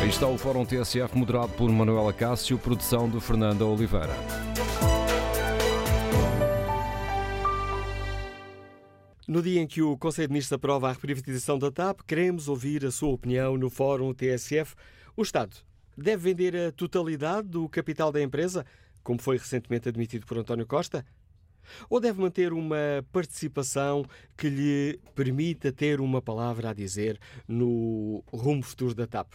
Aí está o Fórum TSF moderado por Manuela Cássio, produção de Fernanda Oliveira. No dia em que o Conselho de Ministros aprova a reprivatização da TAP, queremos ouvir a sua opinião no Fórum TSF. O Estado deve vender a totalidade do capital da empresa, como foi recentemente admitido por António Costa? Ou deve manter uma participação que lhe permita ter uma palavra a dizer no rumo futuro da TAP?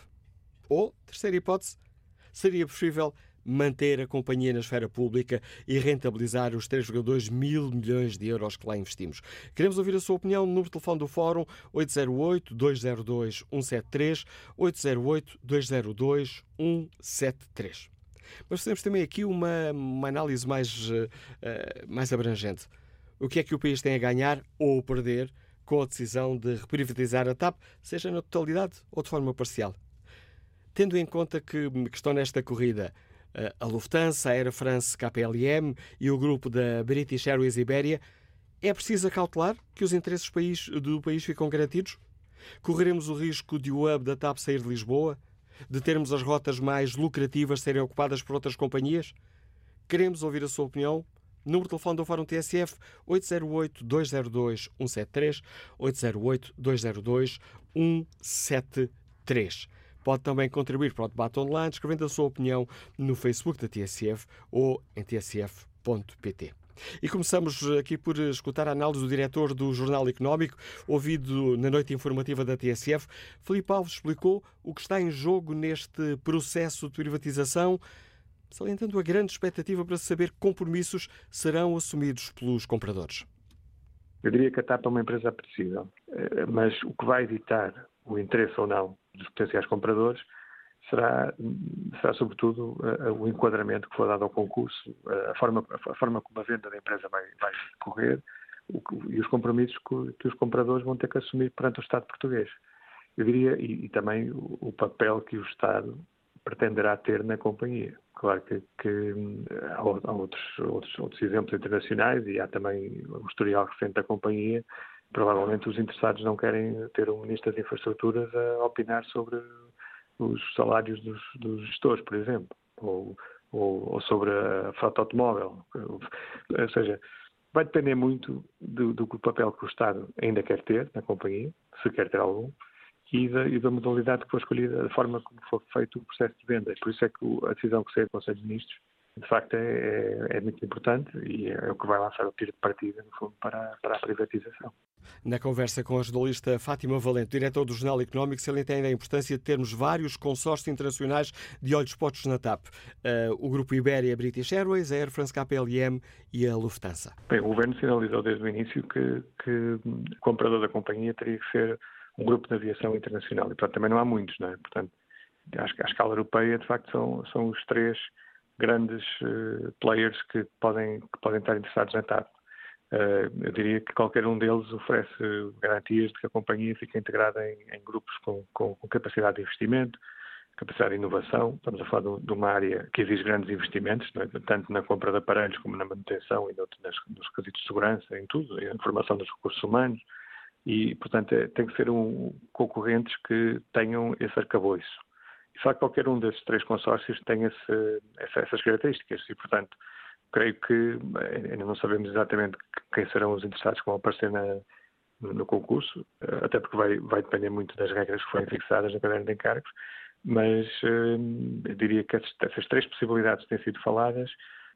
Ou, terceira hipótese, seria preferível manter a companhia na esfera pública e rentabilizar os 3,2 mil milhões de euros que lá investimos. Queremos ouvir a sua opinião no número de telefone do Fórum 808-202-173, 808-202-173. Mas fazemos também aqui uma, uma análise mais, uh, mais abrangente. O que é que o país tem a ganhar ou perder com a decisão de reprivatizar a TAP, seja na totalidade ou de forma parcial? Tendo em conta que, que estão nesta corrida a Lufthansa, a Air France KPLM e o grupo da British Airways Iberia, é preciso acautelar que os interesses do país ficam garantidos? Correremos o risco de o hub da TAP sair de Lisboa? De termos as rotas mais lucrativas serem ocupadas por outras companhias? Queremos ouvir a sua opinião? Número de telefone do Fórum TSF 808-202-173 808-202-173. Pode também contribuir para o debate online escrevendo a sua opinião no Facebook da TSF ou em tsf.pt. E começamos aqui por escutar a análise do diretor do Jornal Económico, ouvido na noite informativa da TSF. Filipe Alves explicou o que está em jogo neste processo de privatização, salientando a grande expectativa para saber que compromissos serão assumidos pelos compradores. Eu diria que a TAP é uma empresa apetecível, eh, mas o que vai evitar o interesse ou não dos potenciais compradores será, será sobretudo uh, o enquadramento que for dado ao concurso, uh, a, forma, a forma como a venda da empresa vai, vai correr o, e os compromissos que, que, os compradores vão ter que assumir perante o Estado português. Eu diria, e, e também o, o, papel que o Estado pretenderá ter na companhia. Claro que, que há, há outros, outros, outros exemplos internacionais e há também o historial recente da companhia provavelmente os interessados não querem ter um Ministro das Infraestruturas a opinar sobre os salários dos, dos gestores, por exemplo, ou, ou, ou, sobre a frota automóvel. Ou seja, vai depender muito do, do, papel que o Estado ainda quer ter na companhia, se quer ter algum, e da, e da modalidade que for escolhida, da forma como for feito o processo de venda. Por isso é que a decisão que saiu do Conselho de Ministros de facto é, é, é, muito importante e é o que vai lançar o tiro de partida, no fundo, para, para a privatização. Na conversa com a jornalista Fátima Valente, diretor do Jornal Económico, se ainda a importância de termos vários consórcios internacionais de olhos postos na TAP. Uh, o Grupo Iberia, British Airways, a Air France KPLM e a Lufthansa. Bem, o Governo sinalizou desde o início que, que o comprador da companhia teria que ser um grupo de aviação internacional e, portanto, também não há muitos, não é? Portanto, acho que à escala europeia, de facto, são, são os três grandes uh, players que podem, que podem estar interessados na TAP. Uh, eu diria que qualquer um deles oferece garantias de que a companhia fica integrada em, em grupos com, com, com, capacidade de investimento, capacidade de inovação. Estamos a falar de, de uma área que exige grandes investimentos, é? tanto na compra de aparelhos como na manutenção e nas, nos quesitos de segurança, em tudo, em formação dos recursos humanos. E, portanto, é, tem que ser um, concorrentes que tenham esse arcabouço. E, de facto, qualquer um desses três consórcios tem esse, essas características e, portanto, creio que eh, ainda não sabemos exatamente quem serão os interessados que vão aparecer na, no concurso, eh, até porque vai, vai depender muito das regras que forem fixadas no caderno de encargos, mas eh, eu diria que essas três possibilidades têm sido faladas,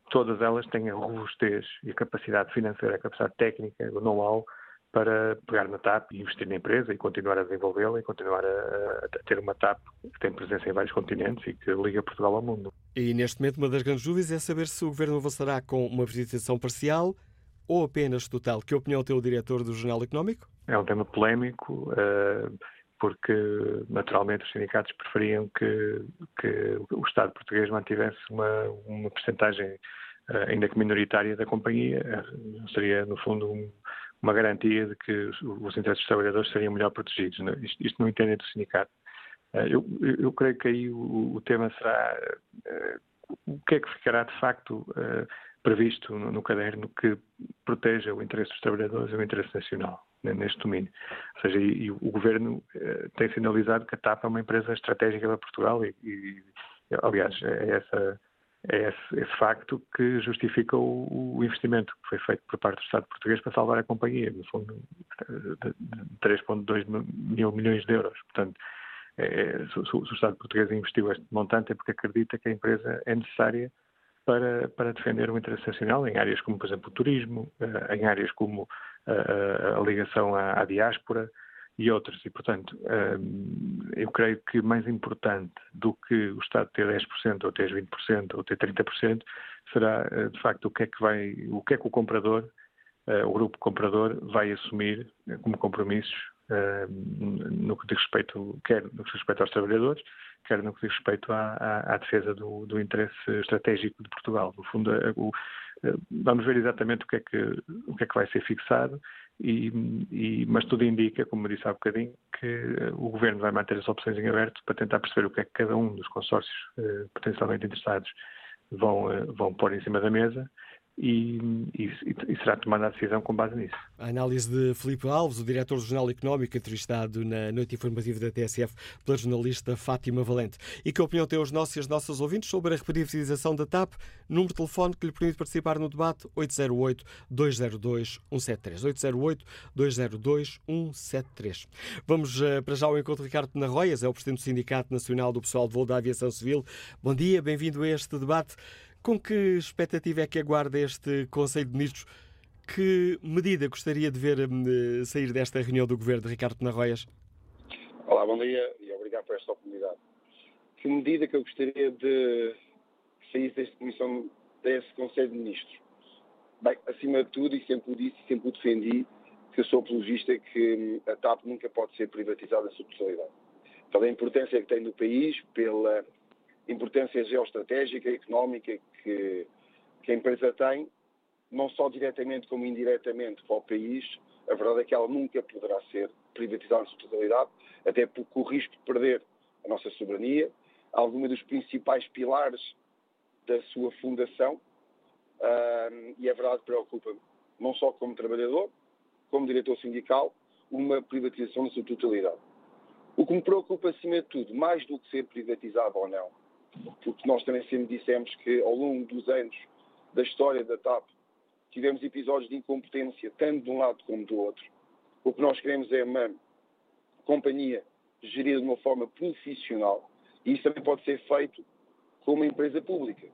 todas elas têm a robustez e a capacidade financeira, a capacidade técnica, o know-how para pegar na TAP e investir na empresa e continuar a desenvolvê-la e continuar a, a, ter uma TAP que tem presença em vários continentes e que liga Portugal ao mundo. E neste momento uma das grandes dúvidas é saber se o Governo avançará com uma visitação parcial ou apenas total. Que opinião tem o diretor do Jornal Económico? É um tema polémico, uh, porque naturalmente os sindicatos preferiam que, que o Estado português mantivesse uma, uma percentagem uh, ainda que minoritária da companhia. Uh, seria, no fundo, um, uma garantia de que os, os interesses dos trabalhadores seriam melhor protegidos. Não? Isto, isto não entende do sindicato. Eh, eu, eu, creio que aí o, o tema será uh, o que é que ficará de facto uh, previsto no, no, caderno que proteja o interesse dos trabalhadores e o interesse nacional né, neste domínio. Ou seja, e, e o governo eh, tem sinalizado que a TAP é uma empresa estratégica para Portugal e, e aliás, é essa é esse, esse, facto que justifica o, o, investimento que foi feito por parte do Estado português para salvar a companhia, no fundo, de, de 3,2 mil milhões de euros. Portanto, é, é, se, se, o Estado português investiu este montante é porque acredita que a empresa é necessária para, para defender o interesse nacional em áreas como, por exemplo, o turismo, eh, em áreas como a, a, a ligação à, à diáspora, e outros. E, portanto, eu creio que mais importante do que o Estado ter 10% ou ter 20% ou ter 30% será, eh, de facto, o que é que vai, o que é que o comprador, eh, o grupo comprador vai assumir eh, como compromissos no que diz respeito, quer no que diz respeito aos trabalhadores, quer no que diz respeito à, à, à defesa do, do, interesse estratégico de Portugal. No fundo, o, vamos ver exatamente o que é que, o que, é que vai ser fixado e, e, mas tudo indica, como disse há bocadinho, que eh, o Governo vai manter as opções em aberto para tentar perceber o que é que cada um dos consórcios eh, potencialmente interessados vão, eh, vão pôr em cima da mesa e, e, e, será tomada a decisão com base nisso. A análise de Filipe Alves, o diretor do Jornal Económico, entrevistado na noite informativa da TSF pela jornalista Fátima Valente. E que opinião têm os nossos e as nossas ouvintes sobre a reprivatização da TAP? Número de telefone que lhe permite participar no debate 808-202-173. 808-202-173. Vamos uh, para já ao encontro de Ricardo Narroias, é o presidente do Sindicato Nacional do Pessoal de Voo da Aviação Civil. Bom dia, bem-vindo a este debate. Com que expectativa é que aguarda este Conselho de Ministros? Que medida gostaria de ver hum, sair desta reunião do Governo de Ricardo Narroias? Olá, bom dia e obrigado por esta oportunidade. Que medida que eu gostaria de sair desta comissão, desse Conselho de Ministros? Bem, acima de tudo, e sempre o disse e sempre o defendi, que eu sou apologista que hum, a TAP nunca pode ser privatizada na sua totalidade. Pela importância que tem no país, pela importância geoestratégica, económica que, que a empresa tem, não só diretamente como indiretamente para o país, a verdade é que ela nunca poderá ser privatizada na sua totalidade, até porque o risco de perder a nossa soberania, alguma dos principais pilares da sua fundação, e a verdade preocupa-me, não só como trabalhador, como diretor sindical, uma privatização na sua totalidade. O que me preocupa, acima de tudo, mais do que ser privatizado ou não, porque nós também sempre dissemos que ao longo dos anos da história da TAP tivemos episódios de incompetência, tanto de um lado como do outro. O que nós queremos é uma companhia gerida de uma forma profissional e isso também pode ser feito com uma empresa pública.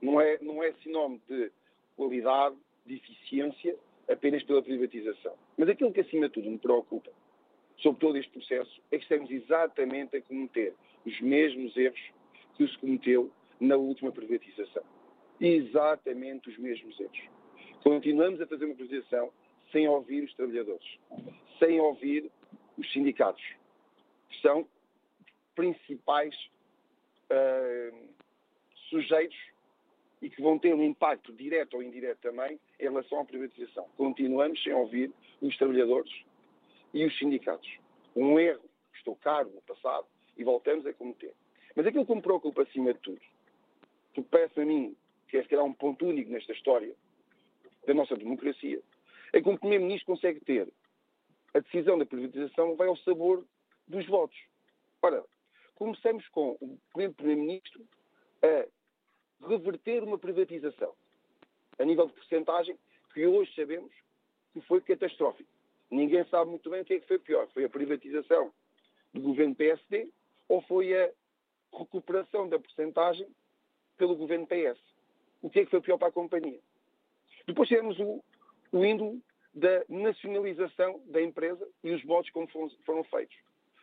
Não é, não é sinónimo de qualidade, de eficiência, apenas pela privatização. Mas aquilo que acima de tudo me preocupa sobre todo este processo é que estamos exatamente a cometer os mesmos erros que se cometeu na última privatização. Exatamente os mesmos erros. Continuamos a fazer uma privatização sem ouvir os trabalhadores, sem ouvir os sindicatos, que são principais uh, sujeitos e que vão ter um impacto direto ou indireto também em relação à privatização. Continuamos sem ouvir os trabalhadores e os sindicatos. Um erro que estou caro no passado e voltamos a cometer. Mas aquilo que me preocupa acima de tudo, porque parece a mim que é se calhar um ponto único nesta história da nossa democracia, é que um Primeiro-Ministro consegue ter a decisão da privatização vai ao sabor dos votos. Ora, começamos com o Primeiro-Ministro a reverter uma privatização a nível de porcentagem que hoje sabemos que foi catastrófico. Ninguém sabe muito bem o que é que foi pior. Foi a privatização do governo PSD ou foi a recuperação da porcentagem pelo governo PS. O que é que foi pior para a companhia? Depois tivemos o, o índolo da nacionalização da empresa e os modos como foram, foram feitos.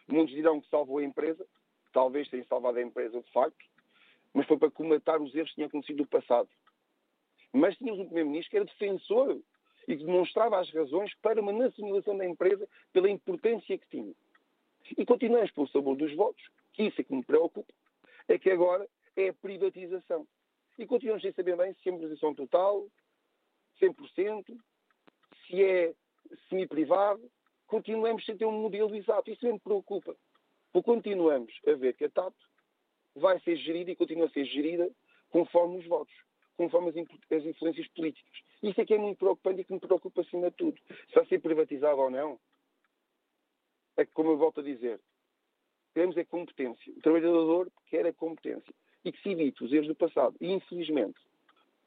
Muitos dirão que salvou a empresa, talvez tenha salvado a empresa de facto, mas foi para comatar os erros que tinham acontecido no passado. Mas tínhamos um Primeiro-Ministro que era defensor e que demonstrava as razões para uma nacionalização da empresa pela importância que tinha. E continuamos pelo sabor dos votos, que isso é que me preocupa, é que agora é a privatização. E continuamos sem saber bem se é privatização total, 100%, se é semi-privado, continuamos sem ter um modelo exato. Isso me preocupa. Porque continuamos a ver que a TAP vai ser gerida e continua a ser gerida conforme os votos, conforme as, as influências políticas. Isso é que é muito preocupante e que me preocupa acima de tudo. Se vai ser privatizado ou não, é que, como eu volto a dizer, queremos é competência. O trabalhador quer a competência. E que se evite os erros do passado. E, infelizmente,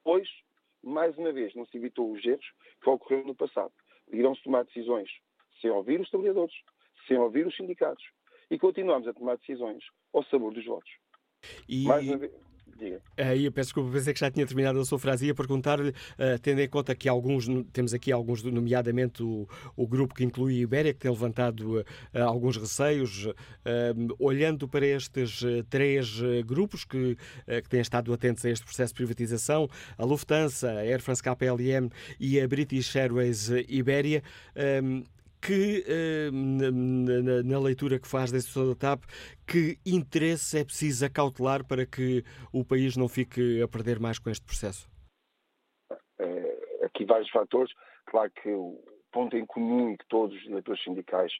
hoje, mais uma vez, não se evitou os erros que ocorreram no passado. Irão-se tomar decisões sem ouvir os trabalhadores, sem ouvir os sindicatos. E continuamos a tomar decisões ao sabor dos votos. E... Diga. Aí eu peço desculpa, pensei que já tinha terminado a sua frase. Ia perguntar-lhe, uh, tendo em conta que alguns, temos aqui alguns, nomeadamente o, o grupo que inclui a Ibéria, que tem levantado uh, alguns receios, uh, olhando para estes três grupos que, que têm estado atentos a este processo de privatização, a Lufthansa, a Air France KPLM e a British Airways Ibéria que, eh, na, na, leitura que faz da situação da TAP, que interesse é preciso acautelar para que o país não fique a perder mais com este processo? É, aqui vários fatores. Claro que o ponto em comum que todos os diretores sindicais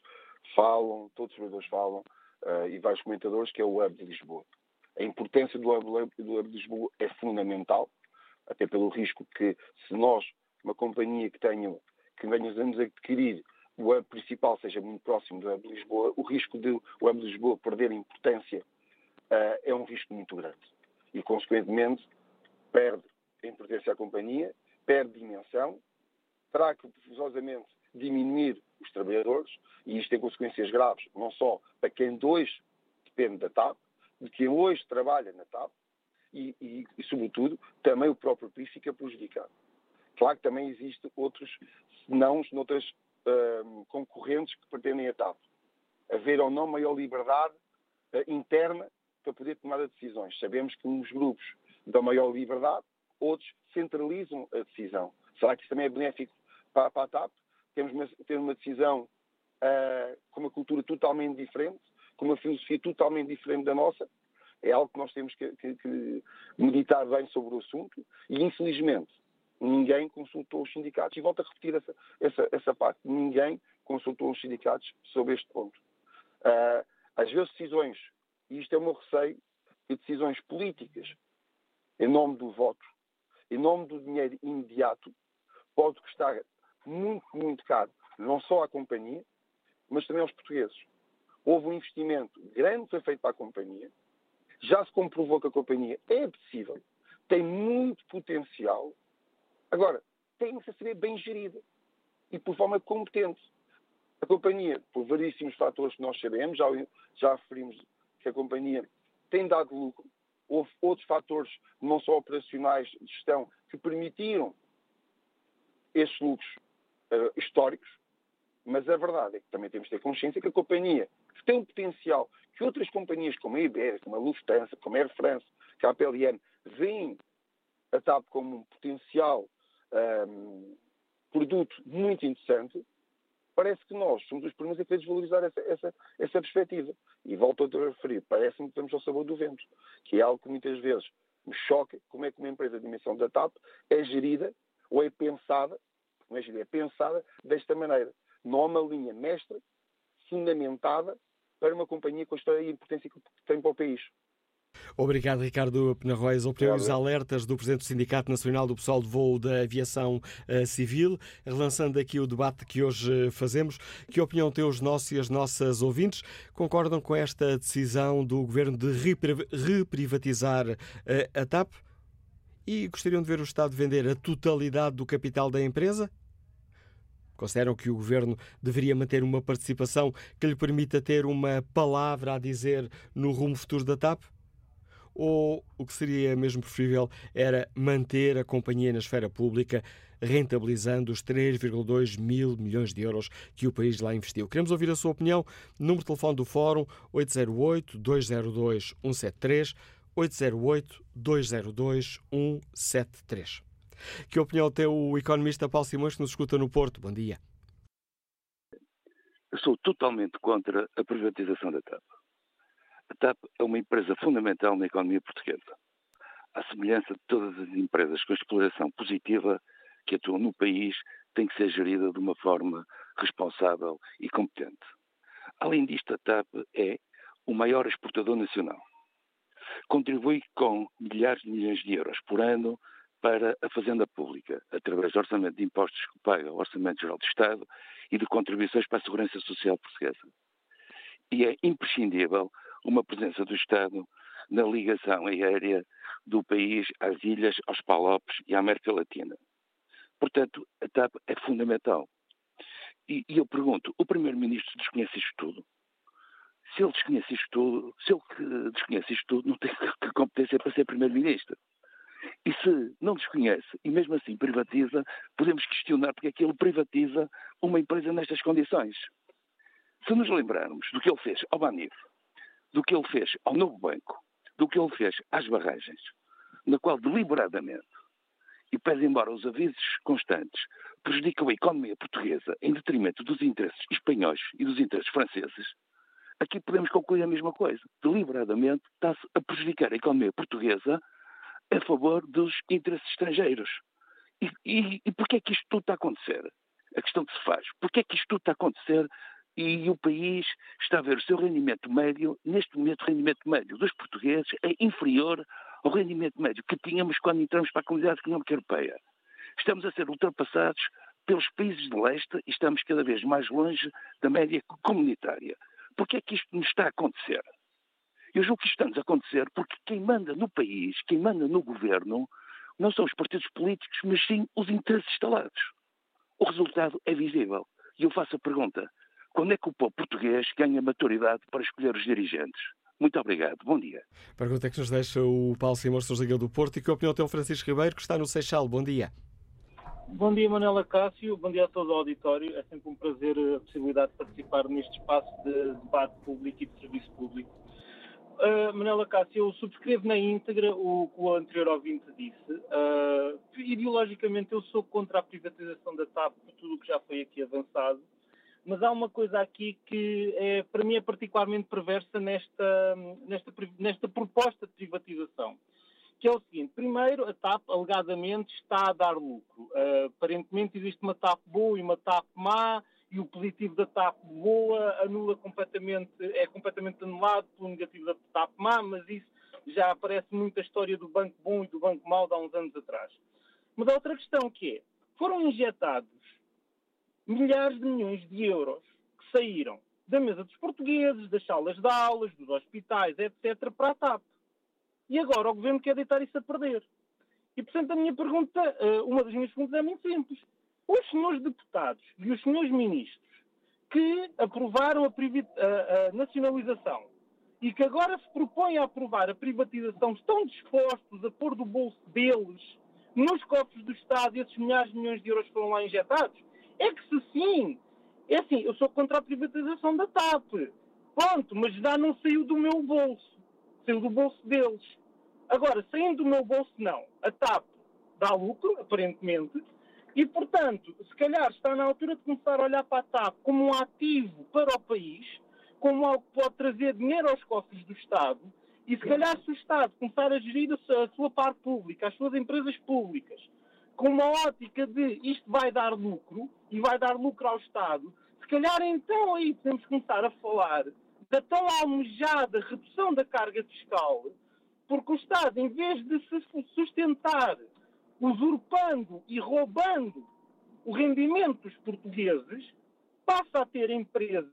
falam, todos os trabalhadores falam, uh, e vários comentadores, que é o Hub de Lisboa. A importância do Hub, do Hub de Lisboa é fundamental, até pelo risco que, se nós, uma companhia que tenha, que venhamos adquirir o hub principal seja muito próximo do hub de Lisboa, o risco de o hub de Lisboa perder importância uh, é um risco muito grande. E, consequentemente, perde a importância à companhia, perde dimensão, terá que forçosamente diminuir os trabalhadores, e isto tem consequências graves, não só para quem hoje depende da TAP, de quem hoje trabalha na TAP, e, e, e, sobretudo, também o próprio país fica prejudicado. Claro que também existem outros senãos noutras uh, concorrentes que pretendem a TAP. Haver ou não maior liberdade uh, interna para poder tomar decisões. Sabemos que uns grupos dão maior liberdade, outros centralizam a decisão. Será que isso também é benéfico para, para a TAP? Temos uma, ter uma decisão uh, com uma cultura totalmente diferente, com uma filosofia totalmente diferente da nossa? É algo que nós temos que, que, que meditar bem sobre o assunto e, infelizmente, Ninguém consultou os sindicatos. E volto a repetir essa, essa, essa parte. Ninguém consultou os sindicatos sobre este ponto. Uh, às vezes decisões, e isto é o meu receio, de decisões políticas, em nome do voto, em nome do dinheiro imediato, pode custar muito, muito caro, não só à companhia, mas também aos portugueses. Houve um investimento grande que foi feito para a companhia, já se comprovou que a companhia é possível, tem muito potencial, Agora, tem que ser bem gerida e por forma competente. A companhia, por variíssimos fatores que nós sabemos, já, já referimos que a companhia tem dado lucro, houve outros fatores, não só operacionais de gestão, que permitiram esses lucros uh, históricos, mas a verdade é que também temos de ter consciência que a companhia, que tem um potencial que outras companhias como a Iberia, como a Lufthansa, como a Air France, que a PLM, veem a TAP como um potencial um, produto muito interessante, parece que nós somos os primeiros a querer desvalorizar essa, essa, essa perspectiva. E volto a referir, parece-me que estamos ao sabor do vento, que é algo que muitas vezes me choca, como é que uma empresa de dimensão da TAP é gerida ou é pensada, não é gerida, é pensada desta maneira. Não há uma linha mestra, fundamentada, para uma companhia com a história e a importância que tem para o país. Obrigado, Ricardo Penarrois. Opiniões os alertas do Presidente do Sindicato Nacional do Pessoal de Voo da Aviação uh, Civil. Relançando aqui o debate que hoje fazemos, que opinião têm os nossos e as nossas ouvintes? Concordam com esta decisão do Governo de reprivatizar uh, a TAP? E gostariam de ver o Estado vender a totalidade do capital da empresa? Consideram que o governo deveria manter uma participação que lhe permita ter uma palavra a dizer no rumo futuro da TAP? Ou o que seria mesmo preferível era manter a companhia na esfera pública, rentabilizando os 3,2 mil milhões de euros que o país lá investiu. Queremos ouvir a sua opinião. Número de telefone do Fórum 808-202-173, 808-202-173. Que opinião tem o economista Paulo Simões que nos escuta no Porto? Bom dia. Eu sou totalmente contra a privatização da TAP. A TAP é uma empresa fundamental na economia portuguesa. À semelhança de todas as empresas com exploração positiva que atuam no país, tem que ser gerida de uma forma responsável e competente. Além disto, a TAP é o maior exportador nacional. Contribui com milhares de milhões de euros por ano para a Fazenda Pública, através do orçamento de impostos que paga o Orçamento Geral do Estado e de contribuições para a Segurança Social Portuguesa. E é imprescindível uma presença do Estado na ligação aérea do país às ilhas, aos Palopes e à América Latina. Portanto, a TAP é fundamental. E, e eu pergunto, o Primeiro-Ministro desconhece isto tudo? Se ele desconhece isto tudo, se ele desconhece isto tudo, não tem competência para ser Primeiro-Ministro. E se não desconhece e mesmo assim privatiza, podemos questionar porque é que ele privatiza uma empresa nestas condições. Se nos lembrarmos do que ele fez ao Banif, do que ele fez ao Novo Banco, do que ele fez às barragens, na qual deliberadamente, e pede embora os avisos constantes, prejudicam a economia portuguesa em detrimento dos interesses espanhóis e dos interesses franceses, aqui podemos concluir a mesma coisa. Deliberadamente está-se a prejudicar a economia portuguesa a favor dos interesses estrangeiros. E, e, e porquê é que isto tudo está a acontecer? A questão que se faz. Porquê é que isto tudo está a acontecer e o país está a ver o seu rendimento médio, neste momento o rendimento médio dos portugueses é inferior ao rendimento médio que tínhamos quando entramos para a Comunidade Económica Europeia. Estamos a ser ultrapassados pelos países de leste e estamos cada vez mais longe da média comunitária. Porquê é que isto nos está a acontecer? Eu julgo que isto está a acontecer porque quem manda no país, quem manda no governo, não são os partidos políticos, mas sim os interesses instalados. O resultado é visível. E eu faço a pergunta: quando é que o povo português ganha maturidade para escolher os dirigentes? Muito obrigado. Bom dia. Pergunta que nos deixa o Paulo Simões Sousa do Porto e que opinião tem o Francisco Ribeiro, que está no Seixal. Bom dia. Bom dia, Manela Cássio. Bom dia a todo o auditório. É sempre um prazer a possibilidade de participar neste espaço de debate público e de serviço público. Uh, Manela Cássio, eu subscrevo na íntegra o que o anterior ouvinte disse. Uh, ideologicamente, eu sou contra a privatização da TAP por tudo o que já foi aqui avançado mas há uma coisa aqui que é, para mim é particularmente perversa nesta, nesta, nesta proposta de privatização, que é o seguinte, primeiro a TAP alegadamente está a dar lucro. Uh, aparentemente existe uma TAP boa e uma TAP má, e o positivo da TAP boa anula completamente, é completamente anulado pelo negativo da TAP má, mas isso já aparece muito a história do banco bom e do banco mau de há uns anos atrás. Mas há outra questão que é, foram injetados milhares de milhões de euros que saíram da mesa dos portugueses, das salas de aulas, dos hospitais, etc., para a TAP. E agora o governo quer deitar isso a perder. E, portanto, a minha pergunta, eh, uma das minhas perguntas é muito simples. Os senhores deputados e os senhores ministros que aprovaram a, nacionalização e que agora se propõem a aprovar a privatização estão dispostos a pôr do bolso deles nos cofres do Estado esses milhares de milhões de euros que foram lá injetados? É que se sim, é assim, eu sou contra a privatização da TAP. Ponto, mas já não saiu do meu bolso. Saiu do bolso deles. Agora, saindo do meu bolso, não. A TAP dá lucro, aparentemente, e, portanto, se calhar está na altura de começar a olhar para a TAP como um ativo para o país, como algo que pode trazer dinheiro aos cofres do Estado, e se calhar se o Estado começar a gerir a sua parte pública, as suas empresas públicas, com uma ótica de isto vai dar lucro e vai dar lucro ao Estado, se calhar então aí podemos começar a falar da tão almejada redução da carga fiscal, porque o Estado, em vez de se sustentar usurpando e roubando o rendimento dos portugueses, passa a ter empresas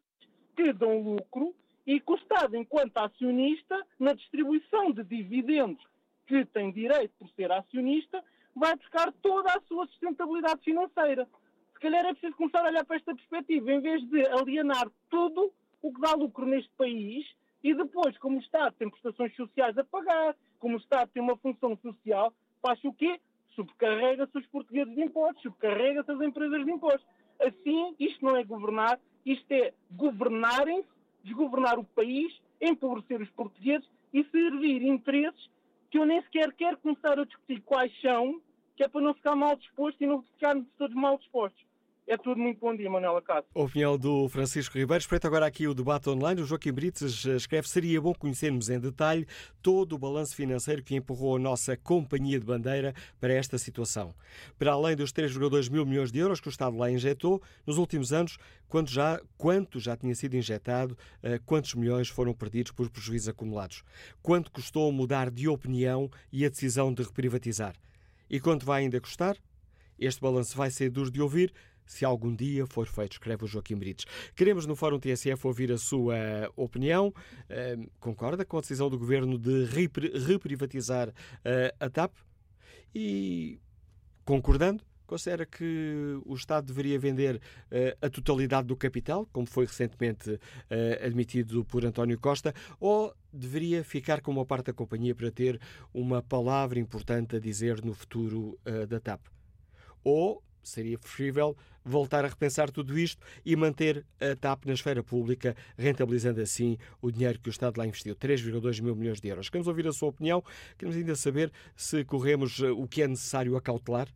que dão lucro e que o Estado, enquanto acionista, na distribuição de dividendos que tem direito por ser acionista, vai buscar toda a sua sustentabilidade financeira. Se calhar é preciso começar a olhar para esta perspectiva, em vez de alienar tudo o que dá lucro neste país e depois, como o Estado tem prestações sociais a pagar, como o Estado tem uma função social, faz o quê? Subcarrega-se os portugueses de impostos, subcarrega-se as empresas de impostos. Assim, isto não é governar, isto é governarem-se, desgovernar o país, empobrecer os portugueses e servir interesses que eu nem sequer quero começar a discutir quais são, que é para não ficar mal disposto e não ficarmos todos mal dispostos. É tudo muito bom dia, Manuela Cássio. Opinião do Francisco Ribeiro. Espreito agora aqui o debate online. O Joaquim Brites escreve: seria bom conhecermos em detalhe todo o balanço financeiro que empurrou a nossa companhia de bandeira para esta situação. Para além dos 3,2 mil milhões de euros que o Estado lá injetou, nos últimos anos, quanto já, quanto já tinha sido injetado, eh, quantos milhões foram perdidos por prejuízos acumulados? Quanto custou mudar de opinião e a decisão de reprivatizar? E quanto vai ainda custar? Este balanço vai ser duro de ouvir se algum dia for feito, escreve o Joaquim Brites. Queremos no Fórum TSF ouvir a sua opinião. Uh, concorda com a decisão do Governo de reprivatizar uh, a TAP? E, concordando, considera que o Estado deveria vender a totalidade do capital, como foi recentemente admitido por António Costa, ou deveria ficar com uma parte da companhia para ter uma palavra importante a dizer no futuro da TAP? Ou seria preferível voltar a repensar tudo isto e manter a TAP na esfera pública, rentabilizando assim o dinheiro que o Estado lá investiu, 3,2 mil milhões de euros. Queremos ouvir a sua opinião, queremos ainda saber se corremos o que é necessário a cautelar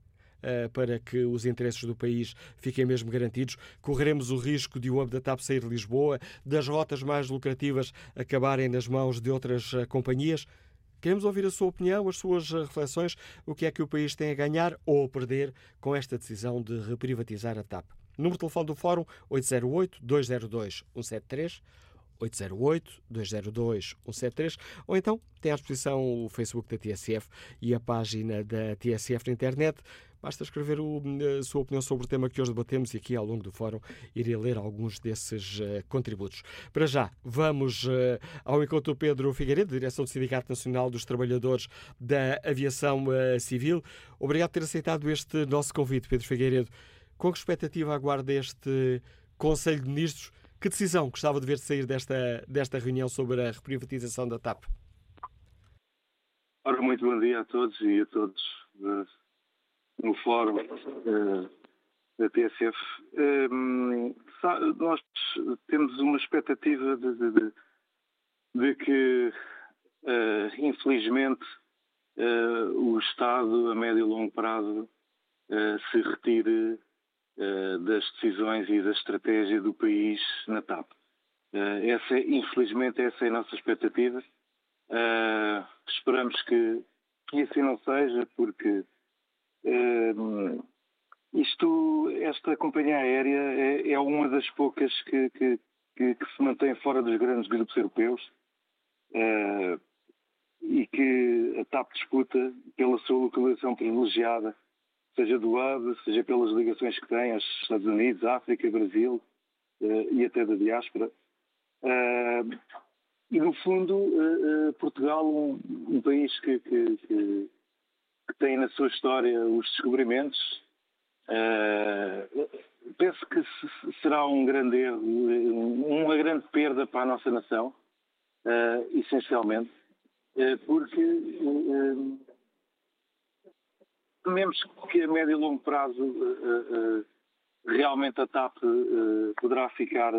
uh, para que os interesses do país fiquem mesmo garantidos. Correremos o risco de o hub da TAP sair de Lisboa, das rotas mais lucrativas acabarem nas mãos de outras uh, companhias. Queremos ouvir a sua opinião, as suas eh, reflexões, o que é que o país tem a ganhar ou a perder com esta decisão de reprivatizar a TAP. Número de telefone do Fórum 808-202-173. 808-202-173 ou então tem à disposição o Facebook da TSF e a página da TSF na internet. Basta escrever o, a sua opinião sobre o tema que hoje debatemos e aqui ao longo do fórum irei ler alguns desses uh, contributos. Para já, vamos uh, ao encontro Pedro Figueiredo, direção do Sindicato Nacional dos Trabalhadores da Aviação uh, Civil. Obrigado por ter aceitado este nosso convite, Pedro Figueiredo. Com que expectativa aguarda este Conselho de Ministros? Que decisão gostava de ver sair desta, desta reunião sobre a reprivatização da TAP? Ora, muito bom dia a todos e a todos no fórum uh, da TSF. Ehm, nós temos uma expectativa de, de, de, de que, uh, infelizmente, uh, o Estado, a médio e longo prazo, se retire das decisões e da estratégia do país na TAP. essa, infelizmente, essa é a nossa expectativa. esperamos que, que assim não seja, porque isto, esta companhia aérea é, é uma das poucas que, que, que, que, se mantém fora dos grandes grupos europeus uh, e que a TAP disputa pela sua localização privilegiada, seja do hub, seja pelas ligações que tem aos Estados Unidos, África, Brasil uh, e até da diáspora. e, no fundo, Portugal, um, um país que, que tem na sua história os descobrimentos. Uh, penso que será um grande erro, uma grande perda para a nossa nação, uh, essencialmente, uh, porque tememos que a médio e longo prazo realmente a TAP poderá ficar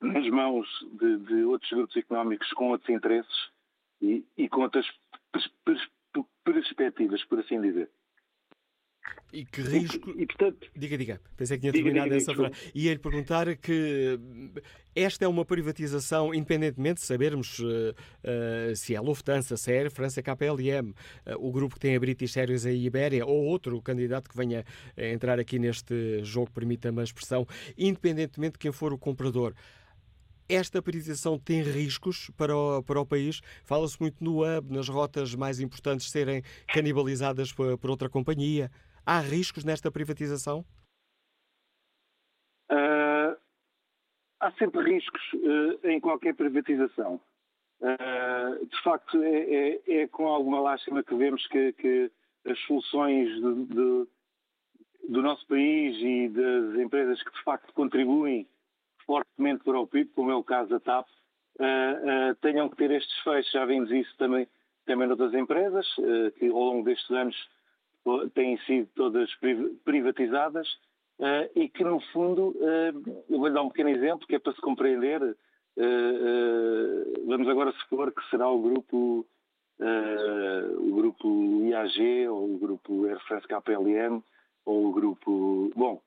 nas mãos de, de, outros grupos económicos com outros interesses e, e com outras perspectivas perspectivas, por assim dizer. E que risco. E, e, portanto... Diga, diga. Pensei que tinha terminado diga, diga, essa frase. Ia-lhe perguntar que esta é uma privatização, independentemente de sabermos uh, uh, se é Lufthansa, se é Air France, KPLM, uh, o grupo que tem a British Airways e a Iberia, ou outro candidato que venha a entrar aqui neste jogo, permita-me a expressão, independentemente de quem for o comprador. Esta privatização tem riscos para o, para o país? Fala-se muito no hub, nas rotas mais importantes serem canibalizadas por, por outra companhia. Há riscos nesta privatização? Uh, há sempre riscos uh, em qualquer privatização. Uh, de facto, é, é, é, com alguma lástima que vemos que, que as soluções de, de, do nosso país e das empresas que de facto contribuem fortemente para o PIB, como é o caso da TAP, uh, uh, tenham que ter estes fechos. Já vimos isso também, também noutras empresas, uh, que ao longo destes anos têm sido todas privatizadas e que, no fundo, eu vou dar um pequeno exemplo que é para se compreender. vamos agora supor que será o grupo, o grupo IAG ou o grupo Air France KPLM ou o grupo. Bom,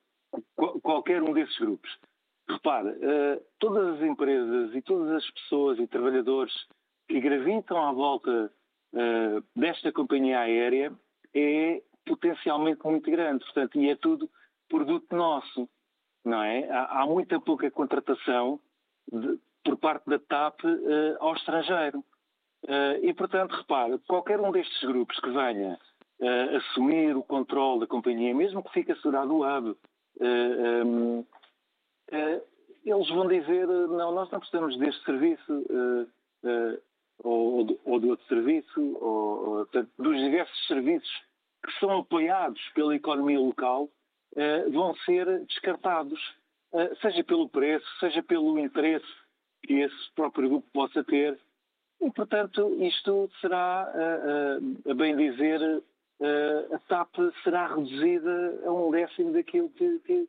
qualquer um desses grupos. Repare, uh, todas as empresas e todas as pessoas e trabalhadores que gravitam à volta uh, desta companhia aérea é potencialmente muito grande. Portanto, e é tudo produto nosso, não é? Há, há muita pouca contratação de, por parte da TAP uh, ao estrangeiro. e, portanto, repare, qualquer um destes grupos que venha assumir o controle da companhia, mesmo que fique assegurado o hub, um, uh, eles vão dizer, não, nós não precisamos deste serviço ou, ou, de outro serviço, ou, ou, dos diversos serviços que são apoiados pela economia local, vão ser descartados, seja pelo preço, seja pelo interesse que esse próprio grupo possa ter. E, portanto, isto será, a bem dizer, a TAP será reduzida a um décimo daquilo que, que,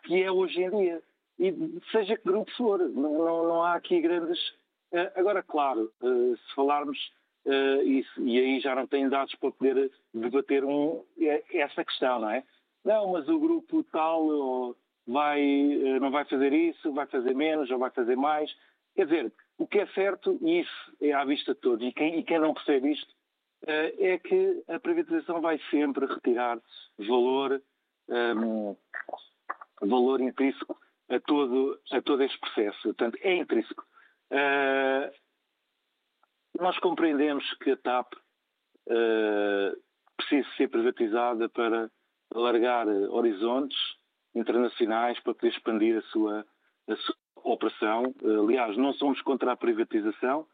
que, é hoje em dia. E seja que grupo for, não, não, há aqui grandes. Uh, agora, claro, uh, se falarmos, e, e, aí já não tenho dados para poder debater um, essa questão, não é? Não, mas o grupo tal vai, não vai fazer isso, vai fazer menos ou vai fazer mais. Quer dizer, o que é certo, e isso é à vista de todos, e quem, e quem não percebe isto, eh, é que a privatização vai sempre retirar valor, um, ehm, valor intrínseco a todo, a todo este processo. Portanto, é intrínseco. Uh, nós compreendemos que a TAP uh, precisa ser privatizada para alargar horizontes internacionais, para poder expandir a sua, a sua operação. Uh, aliás, não somos contra a privatização.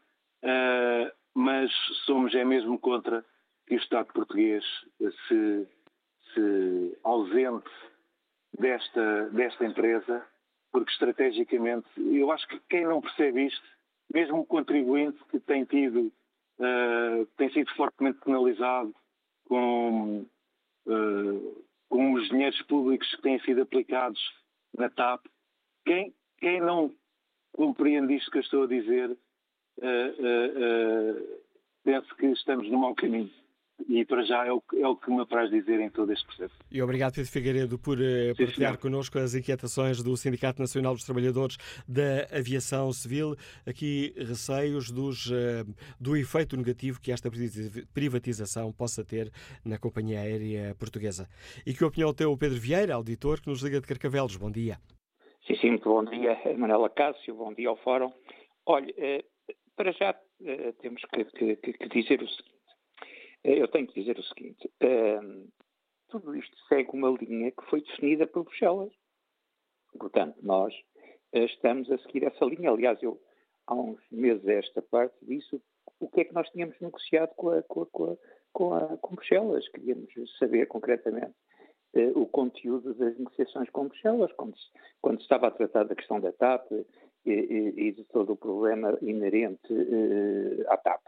Uh, mas somos é mesmo contra que o Estado português se, se ausente desta, desta empresa, porque estrategicamente, eu acho que quem não percebe isto, mesmo o contribuinte que tem tido, uh, tem sido fortemente penalizado com, uh, com os dinheiros públicos que têm sido aplicados na TAP, quem, quem não compreende isto que eu estou a dizer, uh, penso que estamos no mau caminho. E para já é o, é o que me apraz dizer em todo este processo. E obrigado, Pedro Figueiredo, por uh, partilhar Sim, connosco as inquietações do Sindicato Nacional dos Trabalhadores da Aviação Civil. Aqui receios dos, do efeito negativo que esta privatização possa ter na companhia aérea portuguesa. E que opinião tem o Pedro Vieira, auditor, que nos liga de Carcavelos? Bom dia. Sim, sim, muito bom dia, Manuela Cássio, bom dia ao Fórum. Olha, para já temos que, que, que, dizer o seguinte. Uh, eu tenho que dizer o seguinte. Uh, tudo isto segue uma linha que foi definida por Bruxelas. Portanto, nós estamos a seguir essa linha. Aliás, eu há uns meses esta parte disse o que é que nós tínhamos negociado com, a, com, a, com, a, com, com Bruxelas. Queríamos saber concretamente o conteúdo das negociações com Bruxelas, quando se, quando se estava a tratar da questão da TAP e, e de todo o problema inerente à TAP,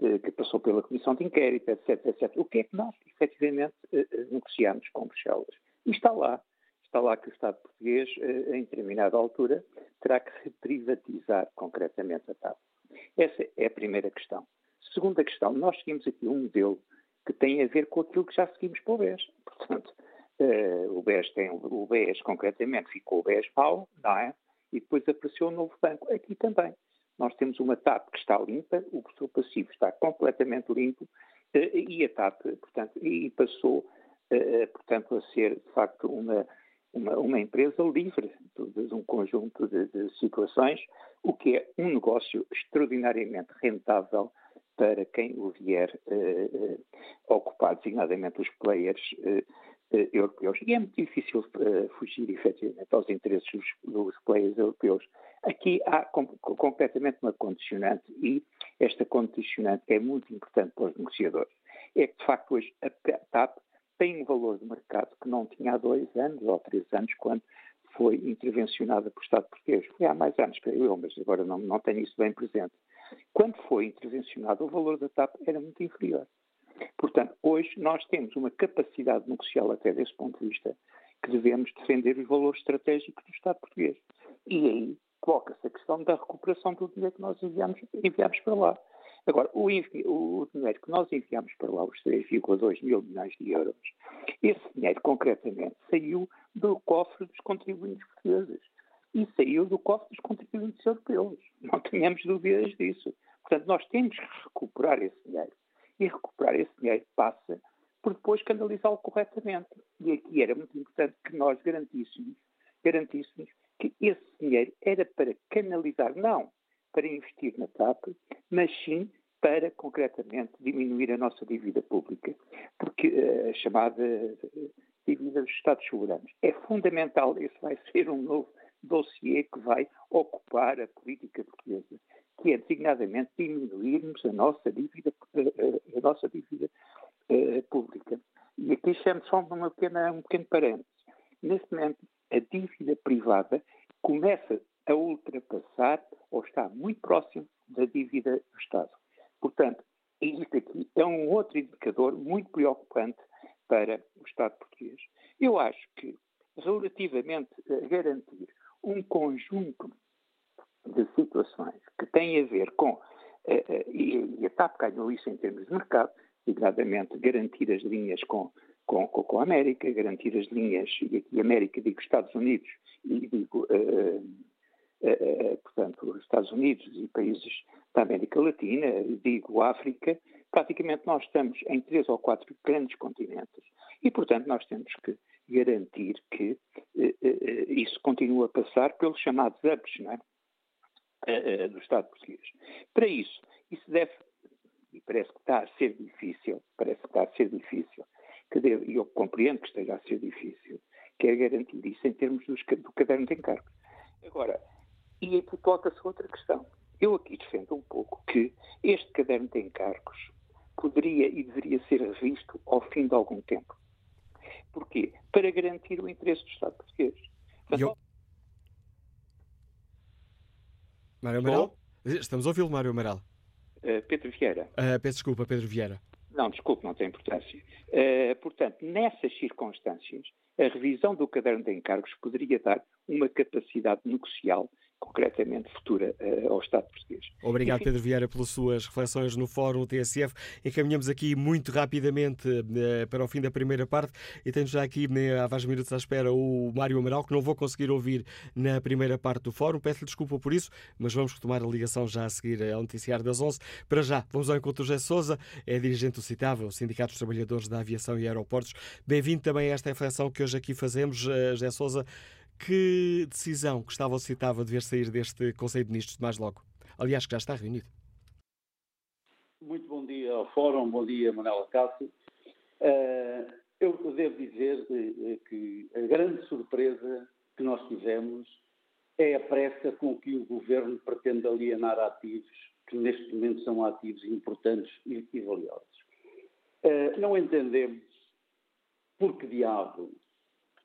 que, que, passou pela Comissão de Inquérito, etc, etc. O que é que nós, efetivamente, uh, negociamos com Bruxelas? E está lá. Está lá que o Estado português, em determinada altura, terá que reprivatizar concretamente a TAP. Essa é a primeira questão. Segunda questão, nós seguimos aqui um modelo que tem a ver com aquilo que já seguimos para o BES. Portanto, o BES tem, o BES concretamente ficou o BES mau, não é? e depois apareceu um novo banco. Aqui também. Nós temos uma TAP que está limpa, o seu passivo está completamente limpo eh, e a TAP, portanto, e passou, eh, portanto, a ser, de facto, uma, uma, uma empresa livre de, um conjunto de, de, situações, o que é um negócio extraordinariamente rentável para quem o vier ocupar, designadamente os players europeus. E é muito difícil uh, fugir, efetivamente, aos interesses dos, dos players europeus. Aqui há com, concretamente uma condicionante e esta condicionante é muito importante para os negociadores. É que, de facto, hoje a TAP tem um valor de mercado que não tinha há dois anos ou três anos, quando foi intervencionada por Estado português. Foi há mais anos, creio eu, mas agora não, não tenho isso bem presente. Quando foi intervencionado, o valor da TAP era muito inferior. Portanto, hoje nós temos uma capacidade negocial, até desse ponto de vista, que devemos defender os valores estratégicos do Estado português. E aí coloca-se a questão da recuperação do dinheiro que nós enviamos, enviamos para lá. Agora, o, o, dinheiro que nós enviamos para lá, os 3,2 mil milhões de euros, esse dinheiro concretamente saiu do cofre dos contribuintes portugueses e saiu do cofre dos contribuintes europeus. Não tenhamos dúvidas disso. Portanto, nós temos que recuperar esse dinheiro e recuperar esse dinheiro passa por depois canalizá-lo corretamente. E aqui era muito importante que nós garantíssemos, garantíssemos que esse dinheiro era para canalizar, não para investir na TAP, mas sim para, concretamente, diminuir a nossa dívida pública, porque uh, a chamada dívida dos Estados soberanos. É fundamental, esse vai ser um novo dossiê que vai ocupar a política portuguesa, que é designadamente diminuirmos a nossa dívida, a nossa dívida uh, pública. E aqui chamo só uma pequena, um pequeno parênteses. Neste momento, a dívida privada começa a ultrapassar ou está muito próximo da dívida do Estado. Portanto, isto aqui é um outro indicador muito preocupante para o Estado português. Eu acho que, relativamente a garantir um conjunto de situações que têm a ver com, uh, uh, e, a TAP ganhou isso em termos de mercado, designadamente garantir as linhas com, com, com, a América, garantir as linhas, e aqui América digo Estados Unidos, e digo, uh, portanto, os Estados Unidos e países da América Latina, digo África, praticamente nós estamos em três ou quatro grandes continentes e, portanto, nós temos que garantir que eh, eh, isso continue a passar pelos chamados hubs não é? Eh, do Estado português. Para isso, isso deve, e parece que está a ser difícil, parece que está a ser difícil, que e eu compreendo que esteja a ser difícil, que é garantir isso em termos dos, do caderno de encargos. Agora, e coloca-se outra questão. Eu aqui defendo um pouco que este caderno de encargos poderia e deveria ser revisto ao fim de algum tempo. Porquê? Para garantir o interesse do Estado português. Eu... Mário Amaral? Estamos a ouvi-lo, Mário Amaral. Uh, Pedro Vieira. Uh, peço desculpa, Pedro Vieira. Não, desculpe, não tem importância. Uh, portanto, nessas circunstâncias, a revisão do caderno de encargos poderia dar uma capacidade negocial concretamente futura uh, ao Estado português. Obrigado, Enfim. Pedro Vieira, pelas suas reflexões no Fórum TSF. Encaminhamos aqui muito rapidamente uh, para o fim da primeira parte e tenho já aqui uh, há vários minutos à espera o Mário Amaral, que não vou conseguir ouvir na primeira parte do Fórum. Peço-lhe desculpa por isso, mas vamos retomar a ligação já a seguir ao noticiário das 11. Para já, vamos ao encontro José Souza, é dirigente do CITAV, Sindicato dos Trabalhadores da Aviação e Aeroportos. Bem-vindo também a esta reflexão que hoje aqui fazemos, uh, José Souza. Que decisão Gustavo citava dever sair deste Conselho de Ministros de mais logo? Aliás, que já está reunido. Muito bom dia ao Fórum, bom dia Manuela Cássio. Uh, eu devo dizer que a grande surpresa que nós tivemos é a pressa com que o Governo pretende alienar ativos que neste momento são ativos importantes e, e valiosos. Uh, não entendemos por que diabo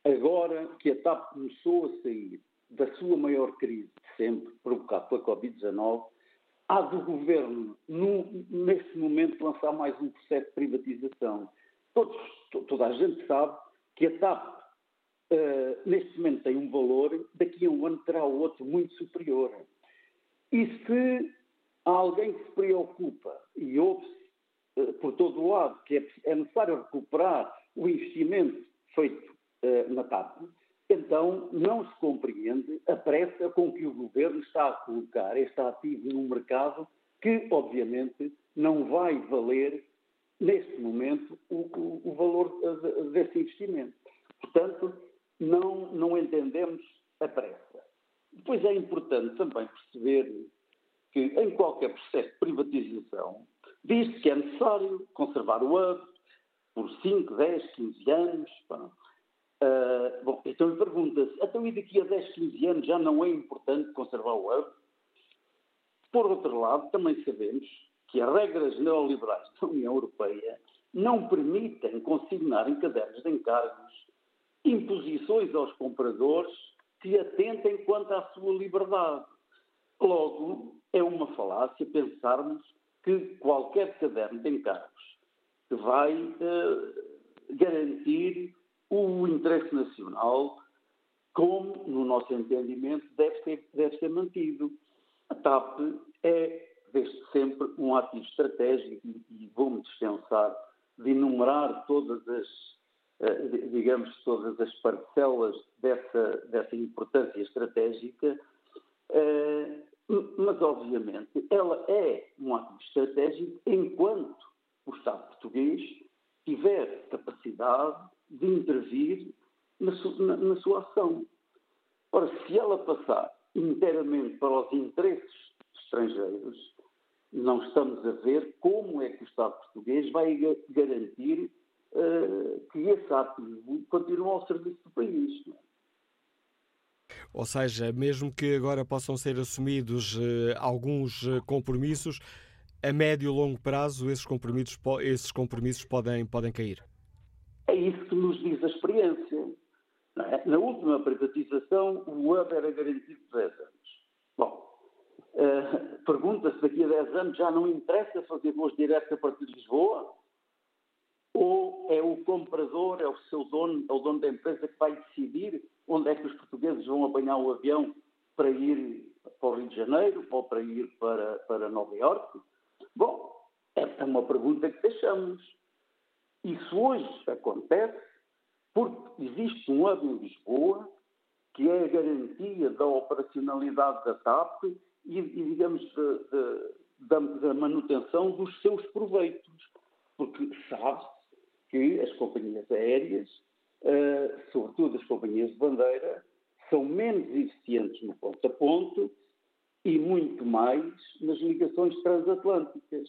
Agora que a TAP começou a sair da sua maior crise de sempre, provocada pela Covid-19, há do governo, no, neste momento, lançar mais um processo de privatização. Todos, toda a gente sabe que a TAP, uh, neste momento, tem um valor, daqui a um ano terá outro muito superior. E se há alguém que se preocupa, e ouve-se uh, por todo o lado, que é, é necessário recuperar o investimento feito eh, na TAP, então não se compreende a pressa com que o governo está a colocar este ativo no mercado, que obviamente não vai valer neste momento o, o, o valor desse investimento. Portanto, não, não entendemos a pressa. Depois é importante também perceber que em qualquer processo de privatização diz-se que é necessário conservar o hub por 5, 10, 15 anos. Uh, bom, então pergunta-se, então e daqui a 10, 15 anos já não é importante conservar o euro? Por outro lado, também sabemos que as regras neoliberais da União Europeia não permitem consignar em cadernos de encargos imposições aos compradores que atentem quanto à sua liberdade. Logo, é uma falácia pensarmos que qualquer caderno de encargos vai uh, garantir o interesse nacional, como, no nosso entendimento, deve ser, deve ser mantido. A TAP é, desde sempre, um ativo estratégico e vou-me dispensar de enumerar todas as, eh, digamos, todas as parcelas dessa, dessa importância estratégica, eh, mas, obviamente, ela é um ativo estratégico enquanto o Estado português tiver capacidade de intervir na, su, na, na sua ação. Ora, se ela passar inteiramente para os interesses estrangeiros, não estamos a ver como é que o Estado português vai garantir uh, que esse ato continue ao serviço do país. É? Ou seja, mesmo que agora possam ser assumidos uh, alguns uh, compromissos, a médio e longo prazo esses compromissos, esses compromissos podem, podem cair? É isso que nos diz a experiência. É? Na última privatização, o hub era garantido 10 anos. Bom, uh, pergunta-se daqui a 10 anos já não interessa fazer voos diretos a partir de Lisboa? Ou é o comprador, é o seu dono, é o dono da empresa que vai decidir onde é que os portugueses vão apanhar o avião para ir para o Rio de Janeiro ou para ir para, para Nova Iorque? Bom, é uma pergunta que deixamos. Isso hoje acontece porque existe um hub em Lisboa que é a garantia da operacionalidade da TAP e, e digamos, da, da, manutenção dos seus proveitos. Porque sabe-se que as companhias aéreas, uh, sobretudo as companhias de bandeira, são menos eficientes no ponto a ponto e muito mais nas ligações transatlânticas,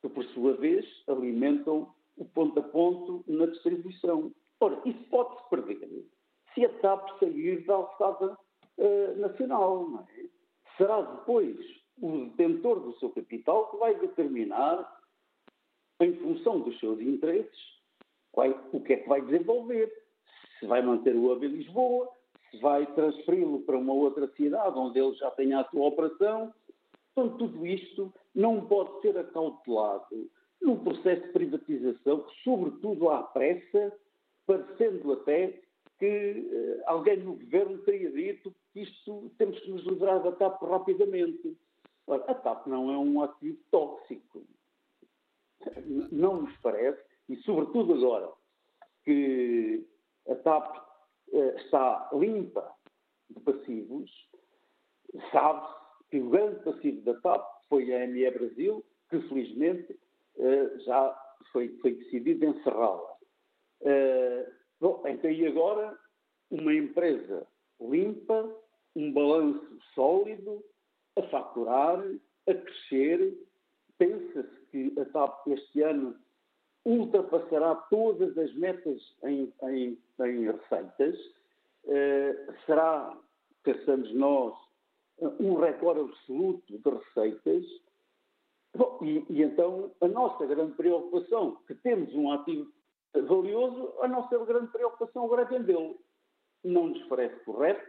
que por sua vez alimentam o ponto a ponto na distribuição. Ora, isso pode-se perder se a TAP sair da alçada uh, nacional, não é? Será depois o detentor do seu capital que vai determinar, em função dos seus interesses, o que é que vai desenvolver. Se vai manter o em Lisboa, se vai transferi-lo para uma outra cidade onde ele já tenha a sua operação. Então, tudo isto não pode ser acautelado num processo de privatização, sobretudo à pressa, parecendo até que uh, alguém no governo teria dito que isto temos que nos livrar da TAP rapidamente. Ora, a TAP não é um ativo tóxico. Não nos parece e, sobretudo agora que a TAP uh, está limpa de passivos, sabe-se que o grande passivo da TAP foi a ME Brasil, que felizmente uh, já foi, foi decidido encerrá-la. Uh, bom, então e agora uma empresa limpa, um balanço sólido, a faturar, a crescer. Pensa-se que a TAP este ano ultrapassará todas as metas em, em, em receitas, uh, será, pensamos nós, um recorde absoluto de receitas. Bom, e, e, então a nossa grande preocupação, que temos um ativo valioso, a nossa grande preocupação agora vendê-lo. Não nos parece correto,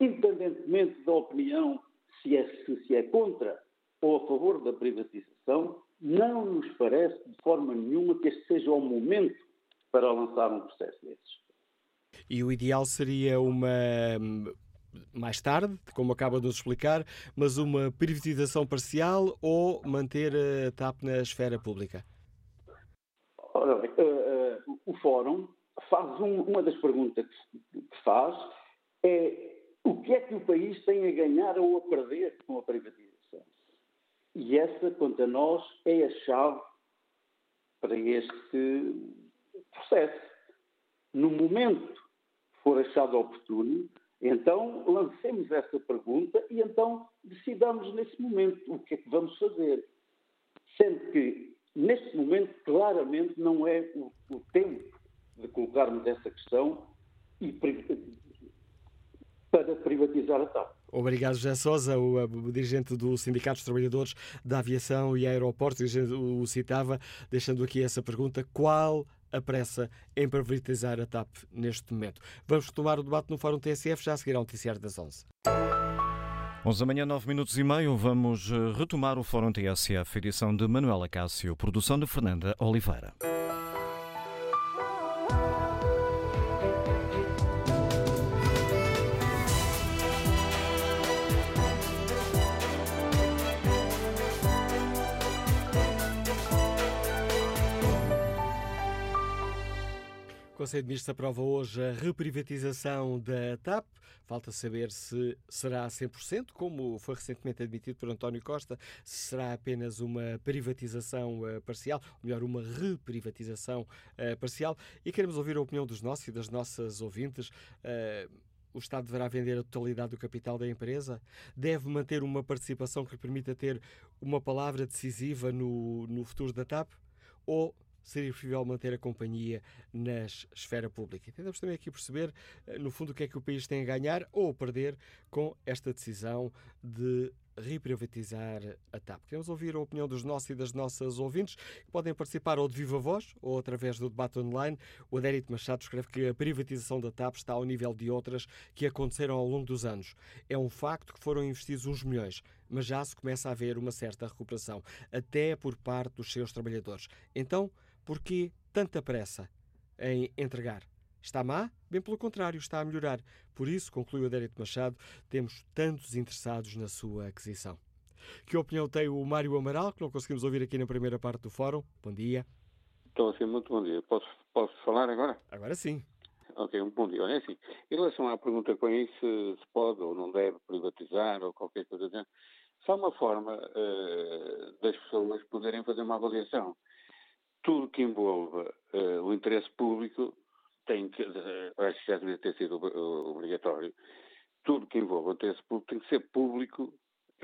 independentemente da opinião se é, se é contra ou a favor da privatização, não nos parece de forma nenhuma que este seja o momento para lançar um processo desses. E o ideal seria uma mais tarde, como acaba de nos explicar, mas uma privatização parcial ou manter a TAP na esfera pública? Ora bem, uh, uh, o Fórum faz um, uma das perguntas que, que faz é o que é que o país tem a ganhar ou a perder com a privatização? E essa, quanto a nós, é a chave para este processo. No momento que for achado oportuno, então lancemos essa pergunta e então decidamos nesse momento o que é que vamos fazer. Sendo que, neste momento, claramente não é o, o tempo de colocarmos essa questão e, para privatizar a TAP. Obrigado, José Sousa, o, o, dirigente do Sindicato dos Trabalhadores da Aviação e Aeroportos, o, o citava, deixando aqui essa pergunta: qual a pressa em privatizar a TAP neste momento? Vamos retomar o debate no Fórum TSF, já a seguir ao noticiário das 11. 11 da manhã, 9 minutos e meio, vamos eh, retomar o Fórum TSF, edição de Manuela Cássio, produção de Fernanda Oliveira. Conselho de Ministros aprova hoje a reprivatização da TAP. Falta saber se será 100%, como foi recentemente admitido por António Costa, se será apenas uma privatização uh, parcial, ou melhor, uma reprivatização uh, parcial. E queremos ouvir a opinião dos nossos e das nossas ouvintes. Uh, o Estado deverá vender a totalidade do capital da empresa? Deve manter uma participação que lhe permita ter uma palavra decisiva no, no futuro da TAP? Ou seria preferível manter a companhia na esfera pública. Tentamos também aqui perceber, eh, no fundo, o que é que o país tem a ganhar ou a perder com esta decisão de reprivatizar a TAP. Queremos ouvir a opinião dos nossos e das nossas ouvintes, que podem participar ou de viva voz ou através do debate online. O Adérito Machado escreve que a privatização da TAP está ao nível de outras que aconteceram ao longo dos anos. É um facto que foram investidos uns milhões, mas já se começa a ver uma certa recuperação, até por parte dos seus trabalhadores. Então, por que tanta pressa em entregar? Está má? Bem pelo contrário, está a melhorar. Por isso, conclui o Adérito Machado, temos tantos interessados na sua aquisição. Que opinião tem o Mário Amaral, que não conseguimos ouvir aqui na primeira parte do fórum? Bom dia. Estou assim, muito bom dia. Posso, posso falar agora? Agora sim. Ok, um bom dia. Olha, é assim, em relação à pergunta que põe se, pode ou não deve privatizar ou qualquer coisa assim, só uma forma uh, das pessoas poderem fazer uma avaliação. Tudo que envolva uh, o interesse público tem que, eh, acho que já devia ter sido obrigatório, tudo que envolva o interesse público tem que ser público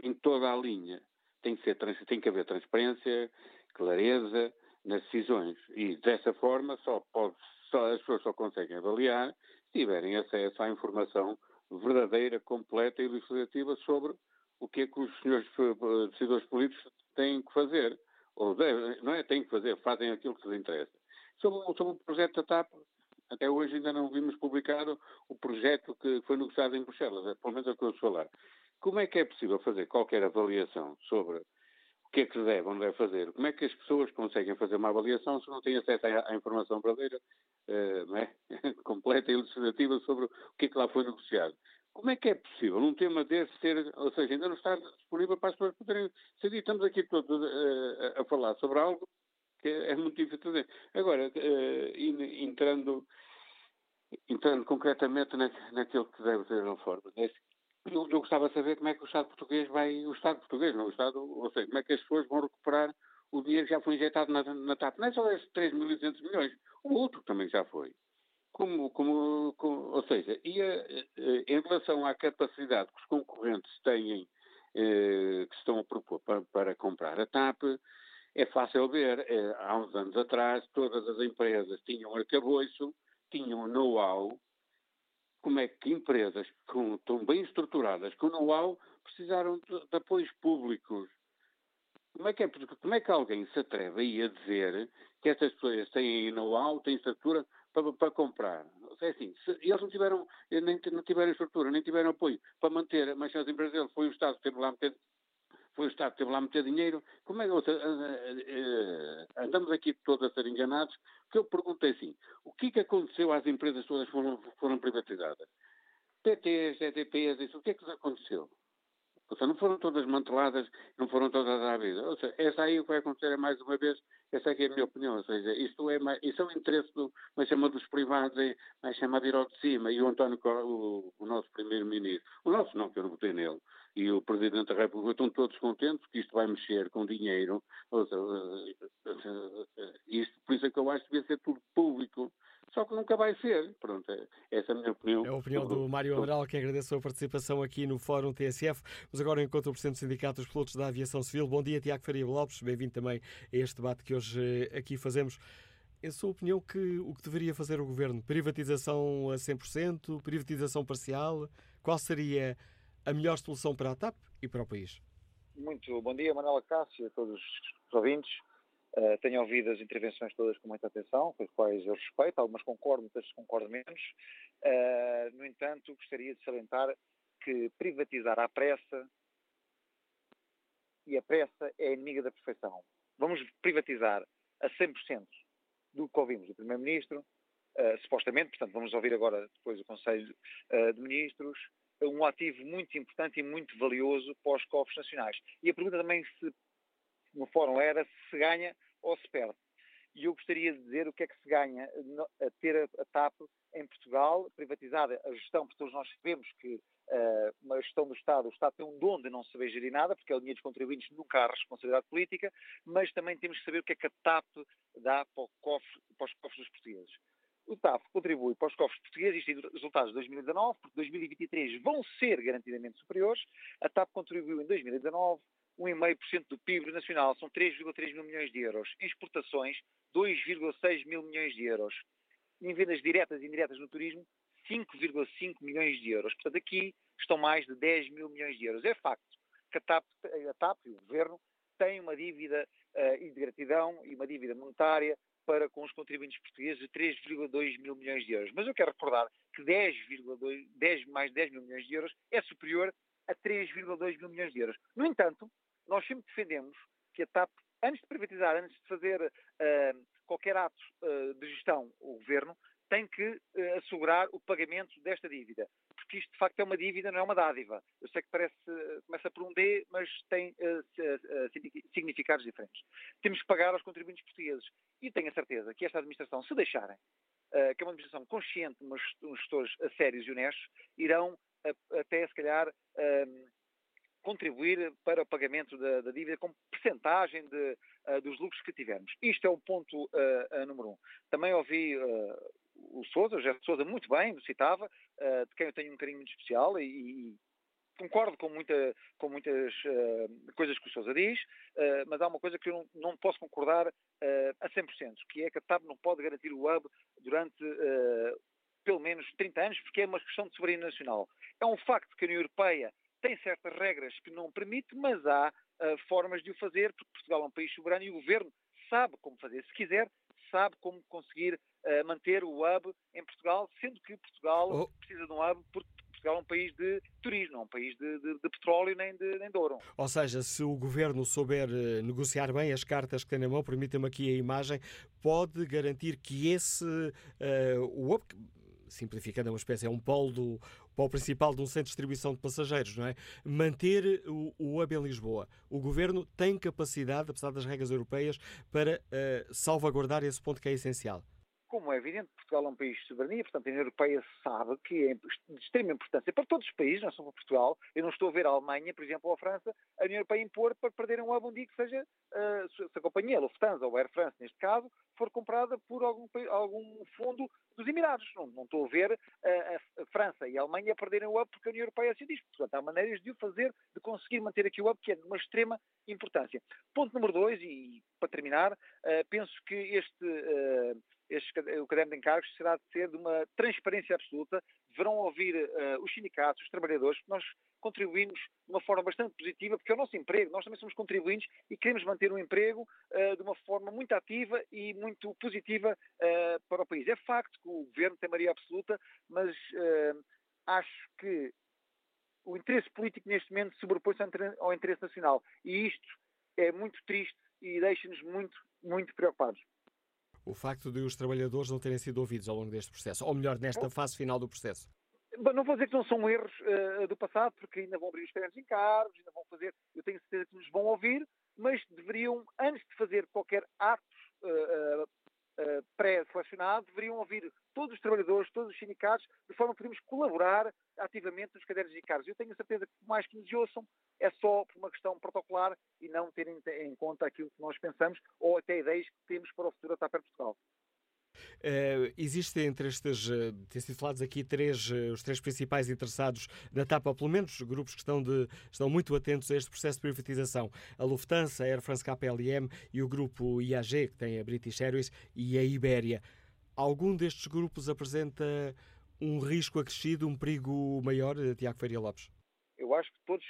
em toda a linha. Tem que, ser, tem que haver transparência, clareza nas decisões. E dessa forma só pode, só, as pessoas só conseguem avaliar se tiverem acesso à informação verdadeira, completa e elucidativa sobre o que é que os senhores eh, decisores políticos têm que fazer. Ou devem, não é têm que fazer, fazem aquilo que lhes interessa. Sobre, sobre o projeto da TAP, até hoje ainda não vimos publicado o projeto que foi negociado em Bruxelas, é, pelo menos é o que eu falar. Como é que é possível fazer qualquer avaliação sobre o que é que se deve ou não deve fazer? Como é que as pessoas conseguem fazer uma avaliação se não têm acesso à, à informação verdadeira, uh, é? completa e legislativa sobre o que é que lá foi negociado? Como é que é possível um tema desse ser, ou seja, ainda não está disponível para as pessoas poderem decidir? Estamos aqui todos uh, a falar sobre algo que é muito difícil de fazer. Agora, uh, entrando, entrando concretamente na, naquilo que deve ser a reforma, né? eu, eu gostava de saber como é que o Estado português vai, o Estado português, não o Estado, ou seja, como é que as pessoas vão recuperar o dinheiro que já foi injetado na, na TAP. Não é só esses 3.200 milhões, o outro também já foi. Como, como, como, ou seja, em relação à capacidade que os concorrentes têm, eh, que estão a propor para, para comprar a TAP, é fácil ver, é, há uns anos atrás, todas as empresas tinham arcabouço, tinham know-how. Como é que empresas com, tão bem estruturadas, com know-how, precisaram de, de, apoios públicos? Como é, que é, como é que alguém se atreve aí a dizer que essas pessoas têm know-how, têm estrutura para, para comprar? É assim, eles não tiveram, nem, não tiveram estrutura, nem tiveram apoio para manter, mas as empresas foi o Estado que teve lá meter foi o Estado que teve lá meter dinheiro. Como é que andamos aqui todos a ser enganados? Porque eu perguntei assim, o que é que aconteceu às empresas todas que foram, foram privatizadas? PTs, EDPs, isso, o que é que aconteceu? Ou seja, não foram todas manteladas, não foram todas vida. Ou seja, essa aí o que vai acontecer é mais uma vez, essa aqui é a minha opinião. Ou seja, isto é, mais, isso é o interesse do, vai chamar dos privados, é, vai chamar vir ao de cima. E o António, o, o nosso primeiro-ministro, o nosso não, que eu não votei nele, e o Presidente da República estão todos contentes que isto vai mexer com dinheiro. Isto, por isso é que eu acho que devia ser tudo público. Só que nunca vai ser. Pronto, é, essa é a minha opinião. É a opinião do Mário Amaral, que agradeço a participação aqui no Fórum TSF. Mas agora encontro o Presidente do Sindicato dos Pilotos da Aviação Civil. Bom dia, Tiago Faria Lopes. Bem-vindo também a este debate que hoje eh, aqui fazemos. Em sua opinião, que, o que deveria fazer o Governo? Privatização a 100%? Privatização parcial? Qual seria a melhor solução para a TAP e para o país? Muito bom dia, Manuela Cássio, a todos os ouvintes. Uh, tenho ouvido as intervenções todas com muita atenção, com as quais eu respeito, algumas concordo, outras concordo menos. Uh, no entanto, gostaria de salientar que privatizar à pressa e a pressa é inimiga da perfeição. Vamos privatizar a 100% do que ouvimos do Primeiro-Ministro, uh, supostamente, portanto, vamos ouvir agora depois o Conselho de Ministros, um ativo muito importante e muito valioso para os cofres nacionais. E a pergunta também se, no fórum era se ganha ou se perde. E eu gostaria de dizer o que é que se ganha a ter a, TAP em Portugal, privatizada a gestão, porque todos nós sabemos que uh, uma gestão do Estado, o Estado tem um dom de não saber gerir nada, porque é o dinheiro dos contribuintes, nunca há responsabilidade política, mas também temos que saber o que é que a TAP dá para, cofre, para os cofres dos portugueses. o TAF contribui para os cofres portugueses, isto é resultados de 2019, porque 2023 vão ser garantidamente superiores. A TAP contribuiu em 2019 1,5% do PIB nacional, são 3,3 mil milhões de euros. Em exportações, 2,6 mil milhões de euros. Em vendas diretas e indiretas no turismo, 5,5 milhões de euros. Portanto, aqui estão mais de 10 mil milhões de euros. É facto que a TAP, a TAP e o Governo têm uma dívida uh, de gratidão e uma dívida monetária para com os contribuintes portugueses de 3,2 mil milhões de euros. Mas eu quero recordar que 10,2, 10, mais 10 mil milhões de euros é superior a 3,2 mil milhões de euros. No entanto, nós sempre defendemos que a TAP, antes de privatizar, antes de fazer uh, qualquer ato uh, de gestão, o Governo tem que uh, assegurar o pagamento desta dívida. Porque isto, de facto, é uma dívida, não é uma dádiva. Eu sei que parece, começa por um D, mas tem significados diferentes. Temos que pagar aos contribuintes portugueses. E tenho a certeza que esta administração, se deixarem, que é uma administração consciente, uns gestores sérios e honestos, irão até, se calhar, contribuir para o pagamento da, da dívida com percentagem de, uh, dos lucros que tivermos. Isto é o ponto uh, número um. Também ouvi o Sousa, o José Sousa, muito bem, citava, de quem eu tenho um carinho muito especial e, e concordo com, muita, com muitas uh, coisas que o Sousa diz, uh, mas há uma coisa que eu não, não posso concordar uh, a 100%, que é que a TAP não pode garantir o hub durante pelo menos 30 anos, porque é uma questão de soberania nacional. É um facto que a União Europeia tem certas regras que não permite, mas há uh, formas de o fazer, porque Portugal é um país soberano e o governo sabe como fazer. Se quiser, sabe como conseguir uh, manter o hub em Portugal, sendo que Portugal oh. precisa de um hub porque Portugal é um país de turismo, não é um país de, de, de petróleo nem de, nem de ouro. Ou seja, se o governo souber eh, negociar bem as cartas que tem na mão, permita-me aqui a imagem, pode garantir que esse uh, o hub simplificando, é uma espécie, é um polo, do, polo principal de um centro de distribuição de passageiros, não é? Manter o, o hub em Lisboa. O governo tem capacidade, apesar das regras europeias, para uh, salvaguardar esse ponto que é essencial. Como é evidente, Portugal é um país de soberania, portanto a União Europeia sabe que é de extrema importância para todos os países, não só para Portugal. Eu não estou a ver a Alemanha, por exemplo, ou a França, a União Europeia impor para perderem um hub um dia que seja, uh, se a companhia, Lufthansa ou Air France, neste caso, for comprada por algum, algum fundo dos Emirados. Não, não estou a ver a, a, França e a Alemanha perderem o hub porque a União Europeia assim diz. Portanto, há maneiras de o fazer, de conseguir manter aqui o hub, que é de uma extrema importância. Ponto número dois, e para terminar, uh, penso que este, uh, este, o caderno de encargos será de ser de uma transparência absoluta. Deverão ouvir uh, os sindicatos, os trabalhadores, nós contribuímos de uma forma bastante positiva, porque é o nosso emprego, nós também somos contribuintes e queremos manter o um emprego uh, de uma forma muito ativa e muito positiva uh, para o país. É facto que o governo tem maioria absoluta, mas acho que o interesse político neste momento sobrepõe-se ao interesse nacional. E isto é muito triste e deixa-nos muito, muito preocupados. O facto de os trabalhadores não terem sido ouvidos ao longo deste processo, ou melhor, nesta fase final do processo. Não vou dizer que não são erros uh, do passado, porque ainda vão abrir os terrenos encargos, ainda vão fazer, eu tenho certeza que nos vão ouvir, mas deveriam, antes de fazer qualquer ato uh, uh, pré-selecionado, deveriam ouvir todos os trabalhadores, todos os sindicatos, de forma que podemos colaborar ativamente nos cadernos de encargos. Eu tenho a certeza que, por mais que nos ouçam, é só por uma questão protocolar e não terem em conta aquilo que nós pensamos ou até ideias que temos para o futuro da TAP Portugal. Uh, existem entre estes, uh, tem sido falados aqui três, uh, os três principais interessados na TAP, ou pelo menos grupos que estão, de, estão muito atentos a este processo de privatização. A Lufthansa, a Air France KPLM e o grupo IAG, que tem a British Airways e a Ibéria. Algum destes grupos apresenta um risco acrescido, um perigo maior, Tiago Feria Lopes? Eu acho que todos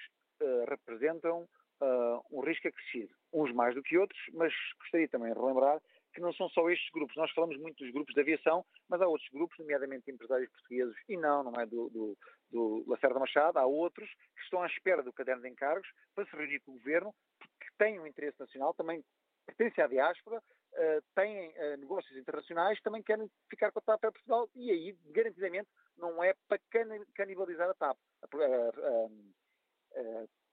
representam um risco acrescido. Uns mais do que outros, mas gostaria também de relembrar que não são só estes grupos. Nós falamos muito dos grupos de aviação, mas há outros grupos, nomeadamente empresários portugueses, e não, não é do, do, do Lacerda Machado, há outros que estão à espera do caderno de encargos para se reunir com o governo, porque têm um interesse nacional, também pertencem à diáspora, uh, têm uh, negócios internacionais, também querem ficar com a TAP para Portugal, e aí, garantidamente, não é para canibalizar a TAP. A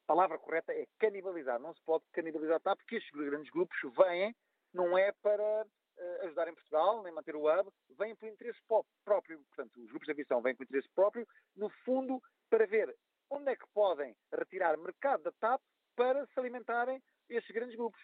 palavra correta é canibalizar. Não se pode canibalizar a TAP, porque estes grandes grupos vêm não é para uh, ajudar em Portugal, nem manter o hub, vêm por interesse próprio. Portanto, os grupos de aviação vêm por interesse próprio, no fundo, para ver onde é que podem retirar mercado da TAP para se alimentarem esses grandes grupos.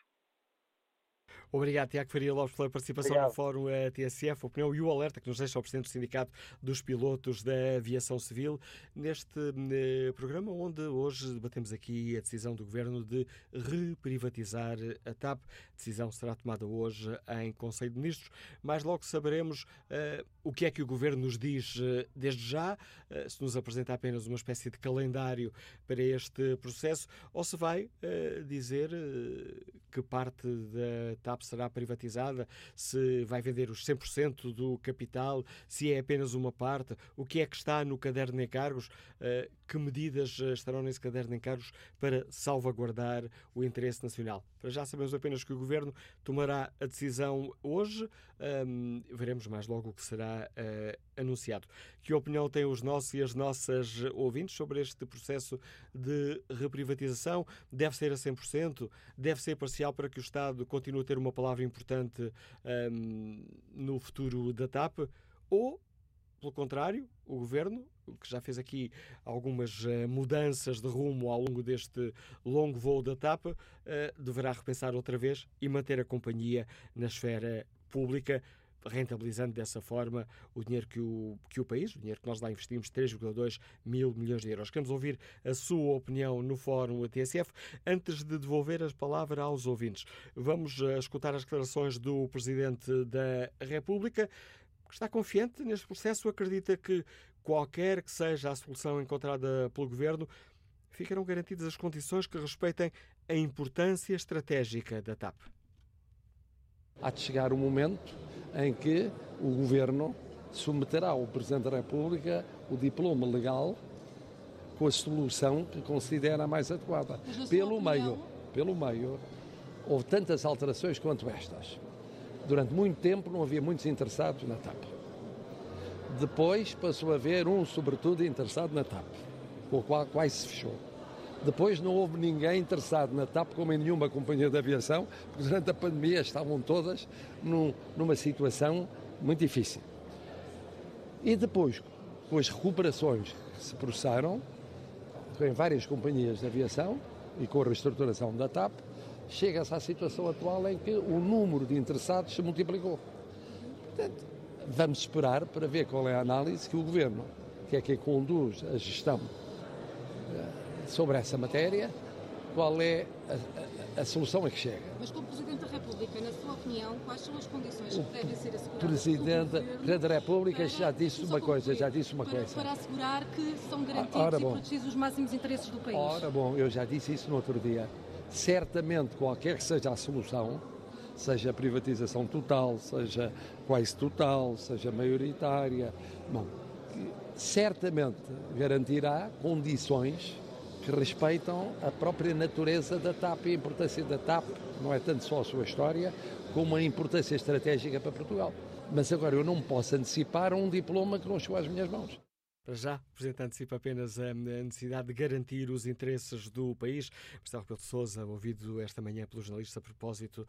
Obrigado, Tiago Faria Lopes, pela participação Obrigado. no Fórum TSF, a opinião e o alerta que nos deixa o Presidente do Sindicato dos Pilotos da Aviação Civil, neste eh, programa onde hoje debatemos aqui a decisão do Governo de reprivatizar a TAP. A decisão será tomada hoje em Conselho de Ministros. Mais logo saberemos uh, o que é que o Governo nos diz uh, desde já, uh, se nos apresenta apenas uma espécie de calendário para este processo ou se vai dizer que parte da TAP será privatizada, se vai vender os 100% do capital, se é apenas uma parte, o que é que está no caderno de encargos, uh, que medidas eh, estarão nesse caderno de encargos para salvaguardar o interesse nacional. Para já sabemos apenas que o Governo tomará a decisão hoje, um, veremos mais logo o que será uh, anunciado. Que opinião têm os nossos e as nossas ouvintes sobre este processo de reprivatização? Deve ser a 100%? Deve ser parcial para que o Estado continue ter uma palavra importante um, no futuro da TAP? Ou pelo contrário, o governo, que já fez aqui algumas uh, mudanças de rumo ao longo deste longo voo da TAP, uh, deverá repensar outra vez e manter a companhia na esfera pública, rentabilizando dessa forma o dinheiro que o, que o país, o dinheiro que nós lá investimos, 3,2 mil milhões de euros. Queremos ouvir a sua opinião no Fórum TSF. Antes de devolver a palavra aos ouvintes, vamos uh, escutar as declarações do Presidente da República está confiante neste processo, acredita que qualquer que seja a solução encontrada pelo Governo, ficarão garantidas as condições que respeitem a importância estratégica da TAP. Há de chegar o momento em que o Governo submeterá ao Presidente da República o diploma legal com a solução que considera mais adequada. Pelo meio, pelo meio, houve tantas alterações quanto estas durante muito tempo não havia muitos interessados na TAP. Depois passou a haver um, sobretudo, interessado na TAP, com o qual quase se fechou. Depois não houve ninguém interessado na TAP, como em nenhuma companhia de aviação, porque durante a pandemia estavam todas num, numa situação muito difícil. E depois, com as recuperações que se processaram, em várias companhias de aviação e com a reestruturação da TAP, chega-se à situação atual em que o número de interessados se multiplicou. Portanto, vamos esperar para ver qual é a análise que o Governo, que é quem conduz a gestão eh, sobre essa matéria, qual é a, a, a, solução a que chega. Mas como Presidente da República, na sua opinião, quais são as condições que devem ser asseguradas? Presidente da República já disse uma coisa, já disse uma para, coisa. Para assegurar que são garantidos Ora, e protegidos os máximos interesses do país. Ora bom, eu já disse isso no outro dia certamente qualquer que seja a solução, seja privatização total, seja quase total, seja maioritária, bom, certamente garantirá condições que respeitam a própria natureza da TAP e a importância da TAP, não é tanto só a sua história, como a importância estratégica para Portugal. Mas agora eu não posso antecipar um diploma que não chegou às minhas mãos. Para já, o Presidente antecipa apenas a necessidade de garantir os interesses do país. Marcelo Rebelo de Sousa, ouvido esta manhã pelos jornalistas a propósito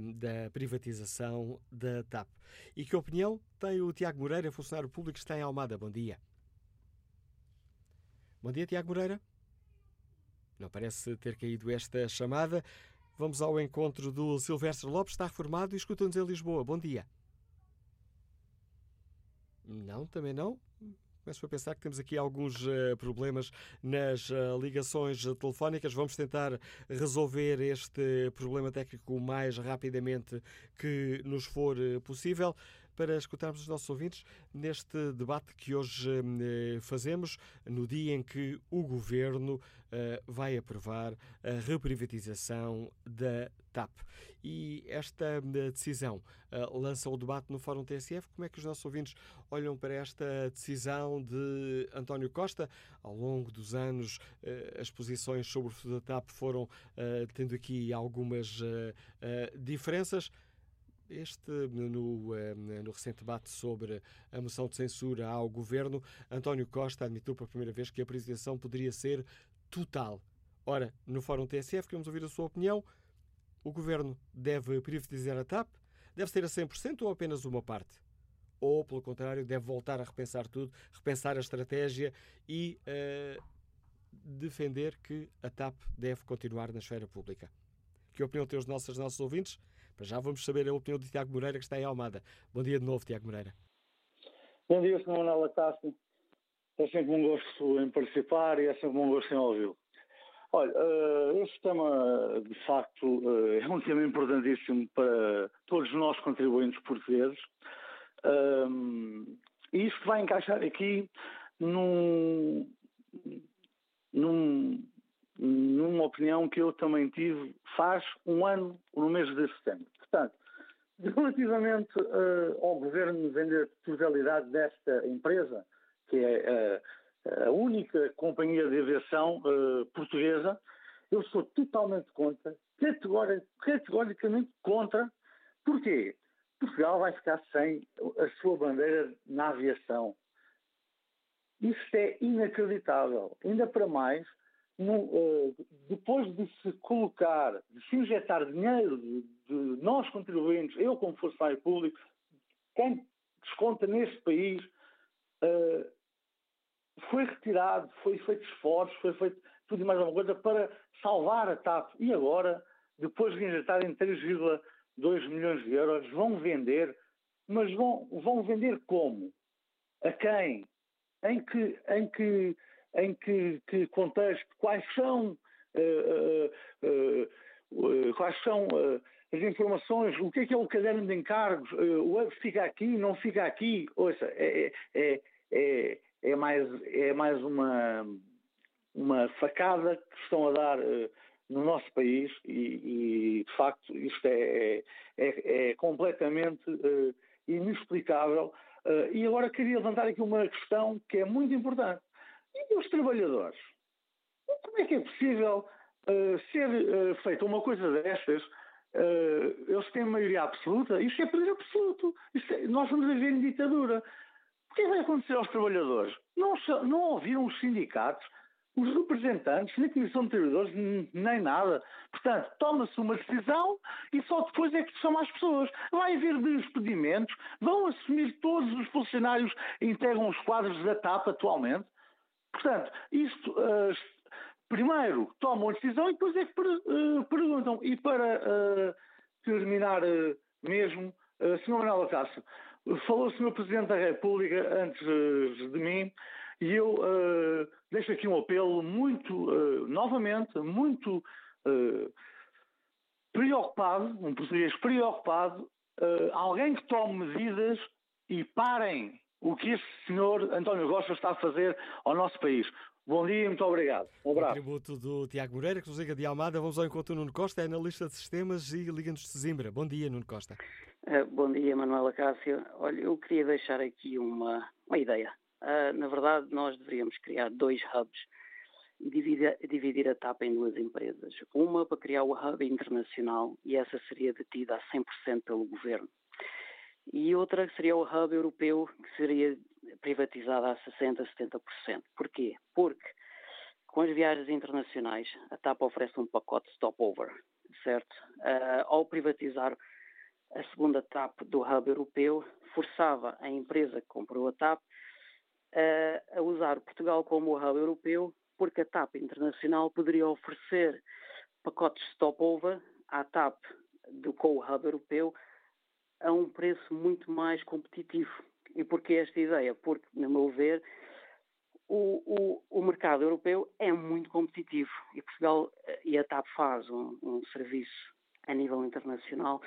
um, da privatização da TAP. E que opinião tem o Tiago Moreira, funcionário público que está em Almada? Bom dia. Bom dia, Tiago Moreira. Não parece ter caído esta chamada. Vamos ao encontro do Silvestre Lopes, está reformado e escuta-nos em Lisboa. Bom dia. Não, também não. Começo a pensar que temos aqui alguns uh, problemas nas uh, ligações telefónicas. Vamos tentar resolver este problema técnico o mais rapidamente que nos for uh, possível para escutarmos os nossos ouvintes neste debate que hoje eh, fazemos, no dia em que o Governo eh, vai aprovar a reprivatização da TAP. E esta eh, decisão lança o debate no Fórum TSF. Como é que os nossos ouvintes olham para esta decisão de António Costa? Ao longo dos anos, as posições sobre o da TAP foram tendo aqui algumas diferenças. Este, no, eh, no recente debate sobre a moção de censura ao governo, António Costa admitiu pela primeira vez que a privatização poderia ser total. Ora, no Fórum TSF, queremos ouvir a sua opinião. O governo deve privatizar a TAP? Deve ser a 100% ou apenas uma parte? Ou, pelo contrário, deve voltar a repensar tudo, repensar a estratégia e uh, defender que a TAP deve continuar na esfera pública? Que opinião têm os nossos, nossos ouvintes? Para já vamos saber a opinião de Tiago Moreira, que está em Almada. Bom dia de novo, Tiago Moreira. Bom dia, Sr. Manuel Acácio. É sempre um gosto em participar e é sempre um gosto em ouvi-lo. Olha, uh, este tema, de facto, uh, é um tema importantíssimo para todos nós contribuintes portugueses. Uh, e isto vai encaixar aqui num, num, numa opinião que eu também tive faz um ano, no mês de setembro. Portanto, relativamente uh, ao governo vender totalidade desta empresa, que é uh, a única companhia de aviação uh, portuguesa, eu sou totalmente contra, categoricamente contra. Porquê? Portugal vai ficar sem a sua bandeira na aviação. Isto é inacreditável. Ainda para mais, depois de se colocar, de se injetar dinheiro de, de nós contribuintes, eu como funcionário público, quem desconta neste país, uh, foi retirado, foi feito esforço, foi feito tudo e mais alguma coisa para salvar a TAP. E agora, depois de injetarem 3,2 milhões de euros, vão vender, mas vão, vão vender como? A quem? em que, em que, em que, que contexto, quais são, uh, uh, uh, quais são as informações, o que é que é o caderno de encargos, o web fica aqui, não fica aqui, ouça, é, é, é, é, mais, é mais uma, uma facada que estão a dar no nosso país e, e de facto isto é, é, é completamente inexplicável Uh, e agora queria levantar aqui uma questão que é muito importante. E os trabalhadores? Como é que é possível uh, ser uh, feita uma coisa destas? eles têm maioria absoluta? Isto é poder absoluto. É, nós vamos viver em ditadura. O que é que vai acontecer aos trabalhadores? Não, não ouviram os sindicatos? os representantes na Comissão de Trabalhadores nem nada. Portanto, toma-se uma decisão e só depois é que chama as pessoas. Vai haver despedimentos, vão assumir todos os funcionários que integram os quadros da TAP atualmente. Portanto, isto uh, primeiro tomam a decisão e depois é que per, uh, perguntam. E para uh, terminar mesmo, uh, Sr. Manuel Acácio, falou o Sr. Presidente da República antes de mim e eu deixo aqui um apelo muito, novamente, muito preocupado, um português preocupado, alguém que tome medidas e parem o que este senhor António Costa está a fazer ao nosso país. Bom dia e muito obrigado. Um abraço. Contributo do Tiago Moreira, que nos liga de Almada. Vamos ao encontro Nuno Costa, é analista de sistemas e liga-nos de Zimbra. Bom dia, Nuno Costa. bom dia, Manuela Cássio. Olha, eu queria deixar aqui uma, uma ideia. Uh, na verdade, nós deveríamos criar dois hubs e dividir, dividir a TAP em duas empresas. Uma para criar o hub internacional, e essa seria detida a 100% pelo governo. E outra seria o hub europeu, que seria privatizada a 60%, 70%. Porquê? Porque com as viagens internacionais, a TAP oferece um pacote stopover, certo? Uh, ao privatizar a segunda TAP do hub europeu, forçava a empresa que comprou a TAP a usar Portugal como hub europeu, porque a TAP Internacional poderia oferecer pacotes stopover à TAP do co-hub europeu a um preço muito mais competitivo. E porquê esta ideia? Porque, no meu ver, o, o, o, mercado europeu é muito competitivo e Portugal e a TAP faz um, um serviço a nível internacional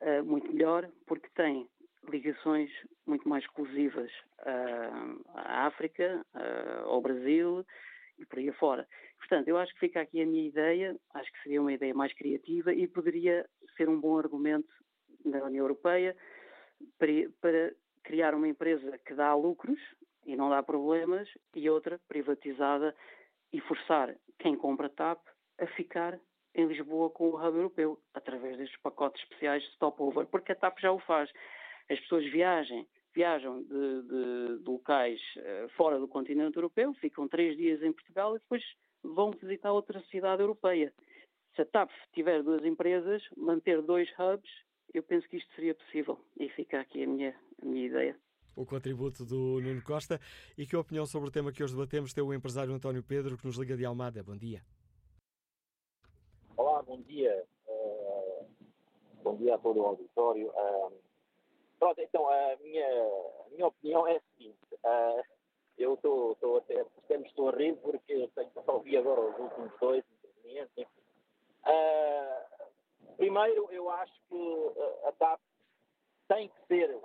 uh, muito melhor porque tem ligações muito mais exclusivas à África, ao Brasil e por aí afora. Portanto, eu acho que fica aqui a minha ideia, acho que seria uma ideia mais criativa e poderia ser um bom argumento na União Europeia para, para criar uma empresa que dá lucros e não dá problemas e outra privatizada e forçar quem compra TAP a ficar em Lisboa com o hub europeu, através destes pacotes especiais de stopover, porque a TAP já o faz as pessoas viajem, viajam de, de, de locais uh, fora do continente europeu, ficam três dias em Portugal e depois vão visitar outra cidade europeia. Se a TAP tiver duas empresas, manter dois hubs, eu penso que isto seria possível. E fica aqui a minha, a minha ideia. O contributo do Nuno Costa. E que opinião sobre o tema que hoje debatemos tem o empresário António Pedro, que nos liga de Almada. Bom dia. Olá, bom dia. Uh, bom dia a todo o auditório. Uh, pronto, então, a minha, a minha opinião é a seguinte. Uh, eu estou até, estou a rir porque eu tenho que ouvir agora os últimos dois intervenientes. Uh, primeiro, eu acho que a TAP tem que ser,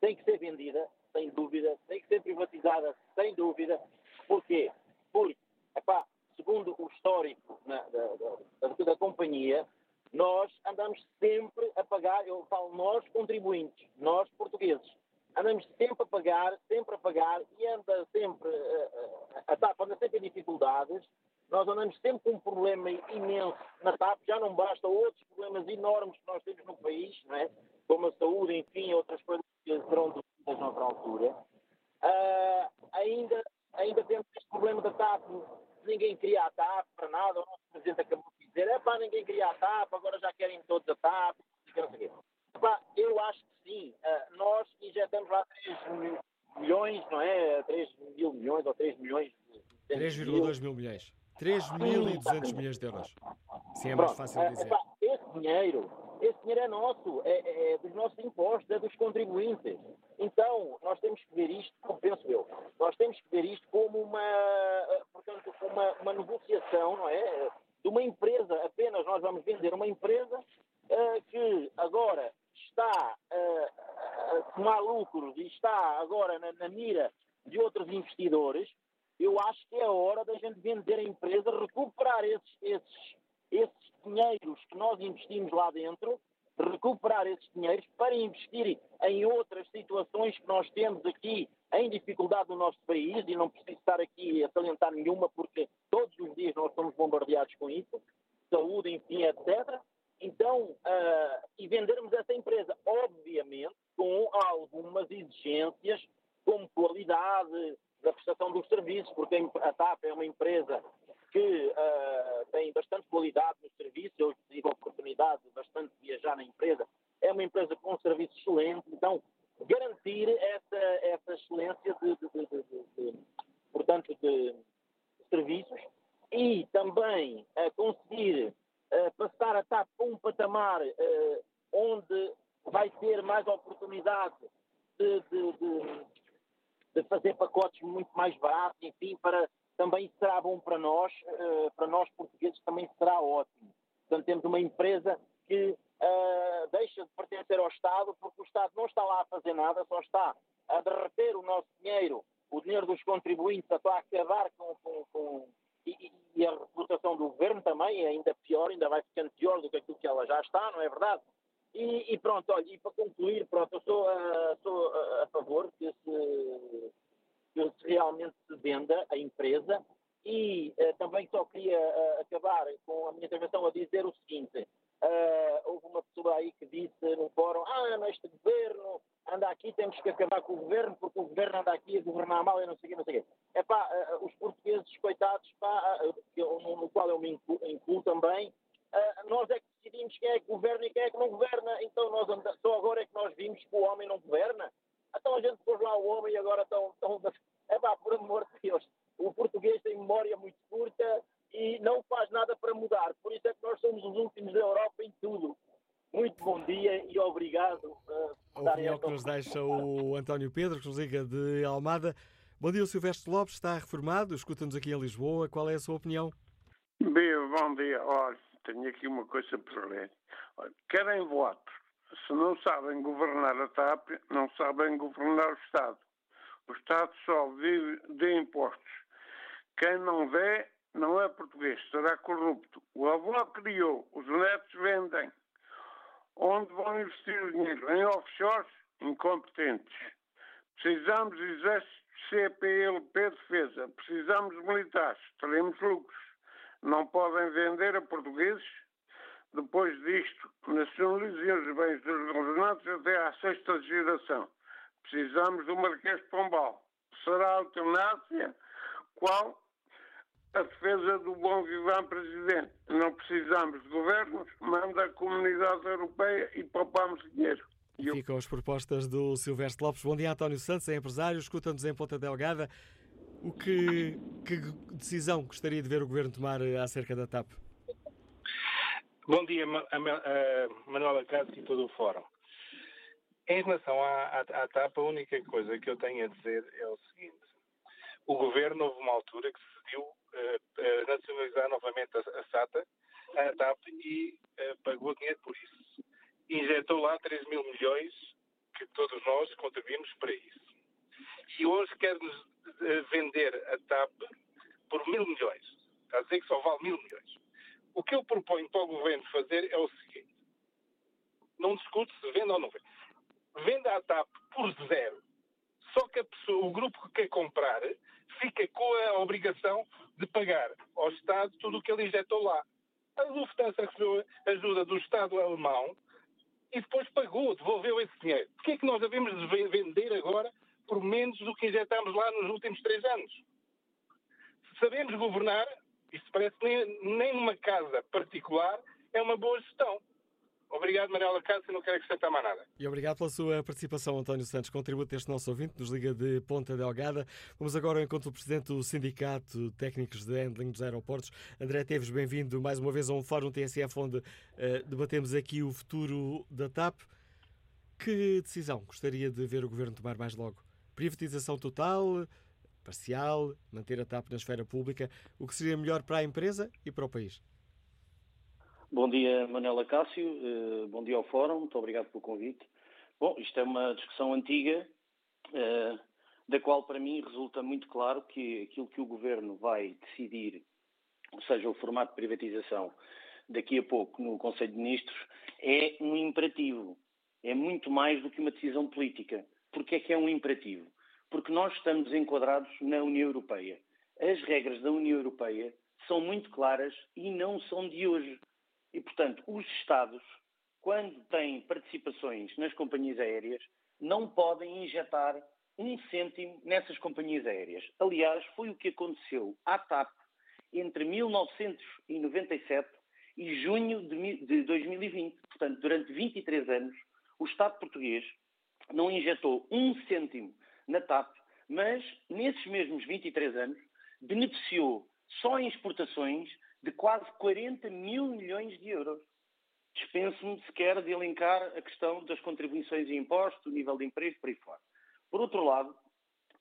tem que ser vendida, sem dúvida, tem que ser privatizada, sem dúvida. Porquê? Porque, epá, segundo o histórico da, da, da, da companhia, nós andamos sempre a pagar, eu falo nós contribuintes, nós portugueses, andamos sempre a pagar, sempre a pagar e anda sempre, a, a, a TAP anda sempre em dificuldades, nós andamos sempre com um problema imenso na TAP, já não basta outros problemas enormes que nós temos no país, não é? como a saúde, enfim, outras coisas que serão discutidas noutra altura. Uh, ainda, ainda temos este problema da TAP, ninguém queria a TAP para nada, o nosso Presidente acabou dizer, é pá, ninguém queria a TAP, agora já querem todos a TAP, não sei Epá, eu acho que sim. Uh, nós injetamos lá 3 milhões, não é? 3 mil milhões ou 3 milhões. 3,2 mil milhões. 3.200 milhões de euros. Sim, é mais fácil dizer. Epá, esse dinheiro, esse dinheiro é nosso, é, é, é, dos nossos impostos, é dos contribuintes. Então, nós temos que ver isto, como penso eu, nós temos que ver isto como uma, portanto, uma, uma negociação, não é? de uma empresa, apenas nós vamos vender uma empresa uh, que agora está uh, a tomar lucros e está agora na, na, mira de outros investidores, eu acho que é hora da gente vender a empresa, recuperar esses, esses, esses dinheiros que nós investimos lá dentro, recuperar esses dinheiros para investir em outras situações que nós temos aqui em dificuldade no nosso país, e não preciso estar aqui a salientar nenhuma, porque todos os dias nós somos bombardeados com isso, saúde, enfim, etc. Então, uh, e vendermos essa empresa, obviamente, com algumas exigências, como qualidade da prestação dos serviços, porque a TAP é uma empresa que uh, tem bastante qualidade nos serviços, eu tive a oportunidade de bastante viajar na empresa, é uma empresa com um serviço excelente, então garantir essa, essa excelência de, de, de, de portanto, de serviços e também uh, conseguir uh, passar a TAP para um patamar onde vai ter mais oportunidade de, de, de, de, fazer pacotes muito mais baratos, enfim, para também será bom para nós, para nós portugueses também será ótimo. Portanto, temos uma empresa que uh, deixa de pertencer ao Estado, porque o Estado não está lá a fazer nada, só está a derreter o nosso dinheiro, o dinheiro dos contribuintes, a acabar com, com, com e, e, a reputação do governo também é ainda pior, ainda vai ficando pior do que aquilo que ela já está, não é verdade? E, e pronto, olha, e para concluir, pronto, eu sou, uh, sou a favor que se, que se realmente se venda a empresa e uh, também só queria uh, acabar com a minha intervenção a dizer o seguinte: Uh, houve uma pessoa aí que disse no fórum: Ah, neste governo anda aqui, temos que acabar com o governo, porque o governo anda aqui a governar mal e não sei o quê, não sei o quê. É pá, os portugueses, coitados, pá, no, no, qual eu me incluo, incluo também, nós é que decidimos quem é que governa e quem é que não governa. Então, nós anda, só agora é que nós vimos que o homem não governa. Então a gente pôs lá o homem e agora estão. estão é pá, por amor de Deus. O português tem memória muito curta e não faz nada para mudar. Por isso é que nós somos os últimos da Europa em tudo. Muito bom dia e obrigado uh, por darem a que nos deixa o António Pedro, que nos liga de Almada. Bom dia, o Silvestre Lopes está reformado, escuta-nos aqui em Lisboa. Qual é a sua opinião? Bem, bom dia. Olha, tenho aqui uma coisa para ler. Querem votos. Se não sabem governar a TAP, não sabem governar o Estado. O Estado só vive de impostos. Quem não vê não é português, será corrupto. O avô criou, os netos vendem. Onde vão investir o dinheiro? Em offshores? Incompetentes. Precisamos de exército CPLP defesa. Precisamos de militares. Teremos lucros. Não podem vender a portugueses. Depois disto, nacionalizem os bens dos governados até à sexta geração. Precisamos do Marquês de Pombal. Será a eutanásia? Qual? a defesa do bom vivan presidente. Não precisamos de governos, manda a comunidade europeia e poupamos dinheiro. Ficam as propostas do Silvestre Lopes. Bom dia, António Santos, é empresário, escuta-nos em Ponta Delgada. O que, que decisão gostaria de ver o governo tomar acerca da TAP? Bom dia, Manuela Cássio e todo o Fórum. Em relação à, à, à TAP, a única coisa que eu tenho a dizer é o seguinte. O governo, houve uma altura que decidiu uh, nacionalizar novamente a, a, SATA, a TAP, e uh, pagou dinheiro por isso. Injetou lá 3 mil milhões que todos nós contribuímos para isso. E hoje quer-nos vender a TAP por mil milhões. Está a dizer que só vale mil milhões. O que eu proponho para o governo fazer é o seguinte: não discute se vende ou não vende. Venda a TAP por zero. Só que pessoa, o grupo que quer comprar fica com a obrigação de pagar ao Estado tudo o que ele injetou lá. A Lufthansa recebeu ajuda do Estado alemão e depois pagou, devolveu esse dinheiro. Porquê é que nós devemos vender agora por menos do que injetámos lá nos últimos três anos? Sabemos governar, isso parece nem, nem numa casa particular é uma boa gestão. Obrigado, Manuela Cássio, não quero acrescentar mais nada. E obrigado pela sua participação, António Santos, contributo deste nosso ouvinte, nos liga de Ponta Delgada. Vamos agora ao encontro do Presidente do Sindicato Técnicos de Handling dos Aeroportos. André Teves, bem-vindo mais uma vez a um fórum TSF onde uh, debatemos aqui o futuro da TAP. Que decisão gostaria de ver o Governo tomar mais logo? Privatização total, parcial, manter a TAP na esfera pública, o que seria melhor para a empresa e para o país? Bom dia, Manela Cássio. Uh, bom dia ao Fórum. Muito obrigado pelo convite. Bom, isto é uma discussão antiga, uh, da qual para mim resulta muito claro que aquilo que o Governo vai decidir, ou seja, o formato de privatização, daqui a pouco no Conselho de Ministros, é um imperativo. É muito mais do que uma decisão política. Porquê é que é um imperativo? porque nós estamos enquadrados na União Europeia. As regras da União Europeia são muito claras e não são de hoje. E, portanto, os Estados, quando têm participações nas companhias aéreas, não podem injetar um cêntimo nessas companhias aéreas. Aliás, foi o que aconteceu à TAP entre 1997 e junho de 2020. Portanto, durante 23 anos, o Estado português não injetou um cêntimo na TAP, mas nesses mesmos 23 anos beneficiou só em exportações de quase 40 mil milhões de euros. Dispenso-me sequer de elencar a questão das contribuições e impostos, o nível de emprego, por aí fora. Por outro lado,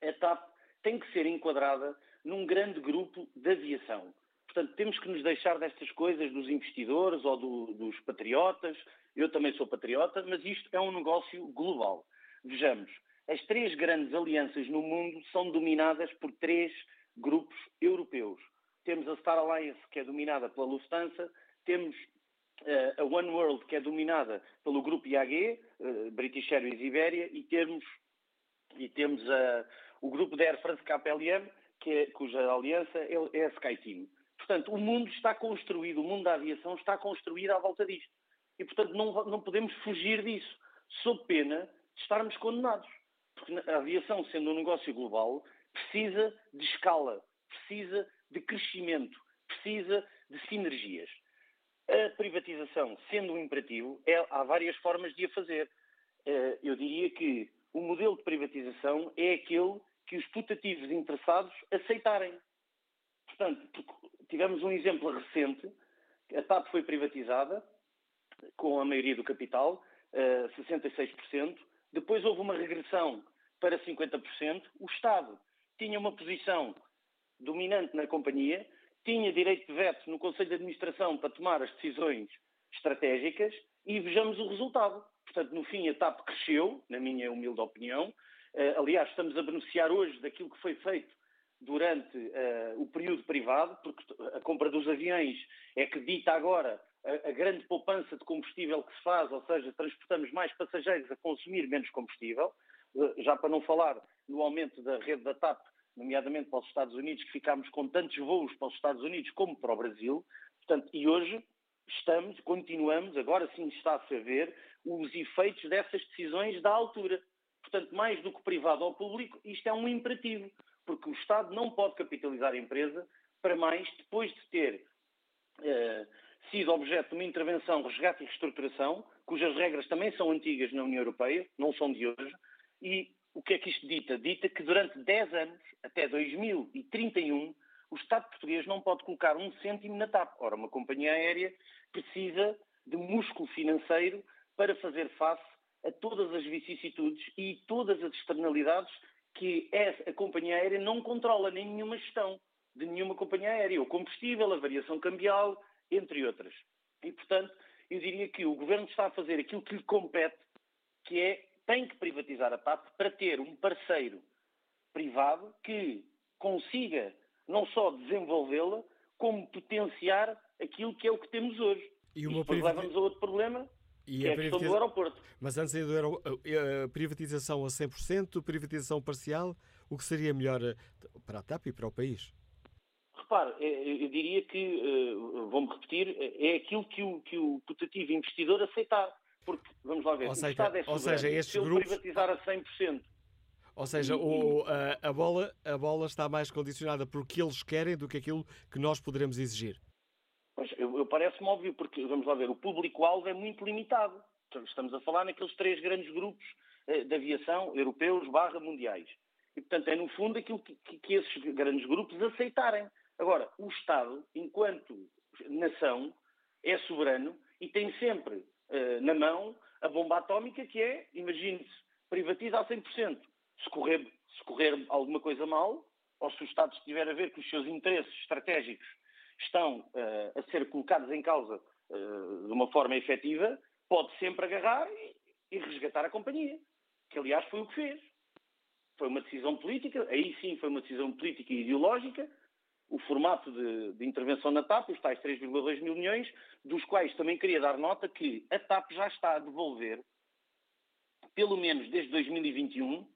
a TAP tem que ser enquadrada num grande grupo de aviação. Portanto, temos que nos deixar destas coisas dos investidores ou do, dos patriotas. Eu também sou patriota, mas isto é um negócio global. Vejamos, as três grandes alianças no mundo são dominadas por três grupos europeus. Temos a Star Alliance, que é dominada pela Lufthansa, temos uh, a One World, que é dominada pelo grupo IAG, uh, eh, British Airways e Iberia, e temos, e temos uh, o grupo da Air France KPLM, que é, cuja aliança é, é a SkyTeam. Portanto, o mundo está construído, o mundo da aviação está construído à volta disto. E, portanto, não, não podemos fugir disso, sob pena estarmos condenados. Porque a aviação, sendo um negócio global, precisa de escala, precisa de crescimento, precisa de sinergias. A privatização, sendo um imperativo, é, há várias formas de a fazer. Eh, eu diria que o modelo de privatização é aquele que os putativos interessados aceitarem. Portanto, tivemos um exemplo recente, a TAP foi privatizada com a maioria do capital, 66%, eh, depois houve uma regressão para 50%. O Estado tinha uma posição dominante na companhia, tinha direito de veto no Conselho de Administração para tomar as decisões estratégicas e vejamos o resultado. Portanto, no fim, a TAP cresceu, na minha humilde opinião. Uh, aliás, estamos a beneficiar hoje daquilo que foi feito durante uh, o período privado, porque a compra dos aviões é que dita agora a, grande poupança de combustível que se faz, ou seja, transportamos mais passageiros a consumir menos combustível, uh, já para não falar no aumento da rede da TAP, nomeadamente para os Estados Unidos, que ficámos com tantos voos para os Estados Unidos como para o Brasil. Portanto, e hoje estamos, continuamos, agora sim está-se a ver os efeitos dessas decisões da altura. Portanto, mais do que privado ou público, isto é um imperativo porque o Estado não pode capitalizar a empresa para mais depois de ter eh, sido objeto de uma intervenção, resgate e reestruturação, cujas regras também são antigas na União Europeia, não são de hoje, e o que é que isto dita? Dita que durante 10 anos, até 2031, o Estado português não pode colocar um cêntimo na TAP. Ora, uma companhia aérea precisa de músculo financeiro para fazer face a todas as vicissitudes e todas as externalidades que a companhia aérea não controla, nem nenhuma gestão de nenhuma companhia aérea, o combustível, a variação cambial, entre outras. E, portanto, eu diria que o Governo está a fazer aquilo que lhe compete, que é, tem que privatizar a TAP para ter um parceiro privado que consiga não só desenvolvê-la, como potenciar aquilo que é o que temos hoje. E uma Isto leva-nos a outro problema, e é a, questão do aeroporto. Mas antes do aeroporto, a privatização a 100%, privatização parcial, o que seria melhor eh, para a TAP e para o país? Repare, é, eu diria que, eh, vou-me repetir, é aquilo que o, que o putativo investidor aceitar. Porque, vamos lá ver, ou seja, o Estado é soberano. Ou seja, estes se ele grupos... privatizar a 100%, ou seja, o, a, a, bola, a bola está mais condicionada por que eles querem do que aquilo que nós poderemos exigir. Pois, eu, eu parece-me óbvio, porque, vamos lá ver, o público-alvo é muito limitado. Estamos a falar naqueles três grandes grupos eh, de aviação, europeus barra mundiais. E, portanto, é no fundo aquilo que, que, que esses grandes grupos aceitarem. Agora, o Estado, enquanto nação, é soberano e tem sempre eh, na mão a bomba atómica que é, imagine-se, privatiza a 100% se correr, se correr alguma coisa mal, ou se o Estado estiver a ver que os seus interesses estratégicos estão uh, a ser colocados em causa uh, de uma forma efetiva, pode sempre agarrar e, e, resgatar a companhia. Que, aliás, foi o que fez. Foi uma decisão política, aí sim foi uma decisão política e ideológica, o formato de, de intervenção na TAP, os tais 3,2 mil milhões, dos quais também queria dar nota que a TAP já está a devolver, pelo menos desde 2021,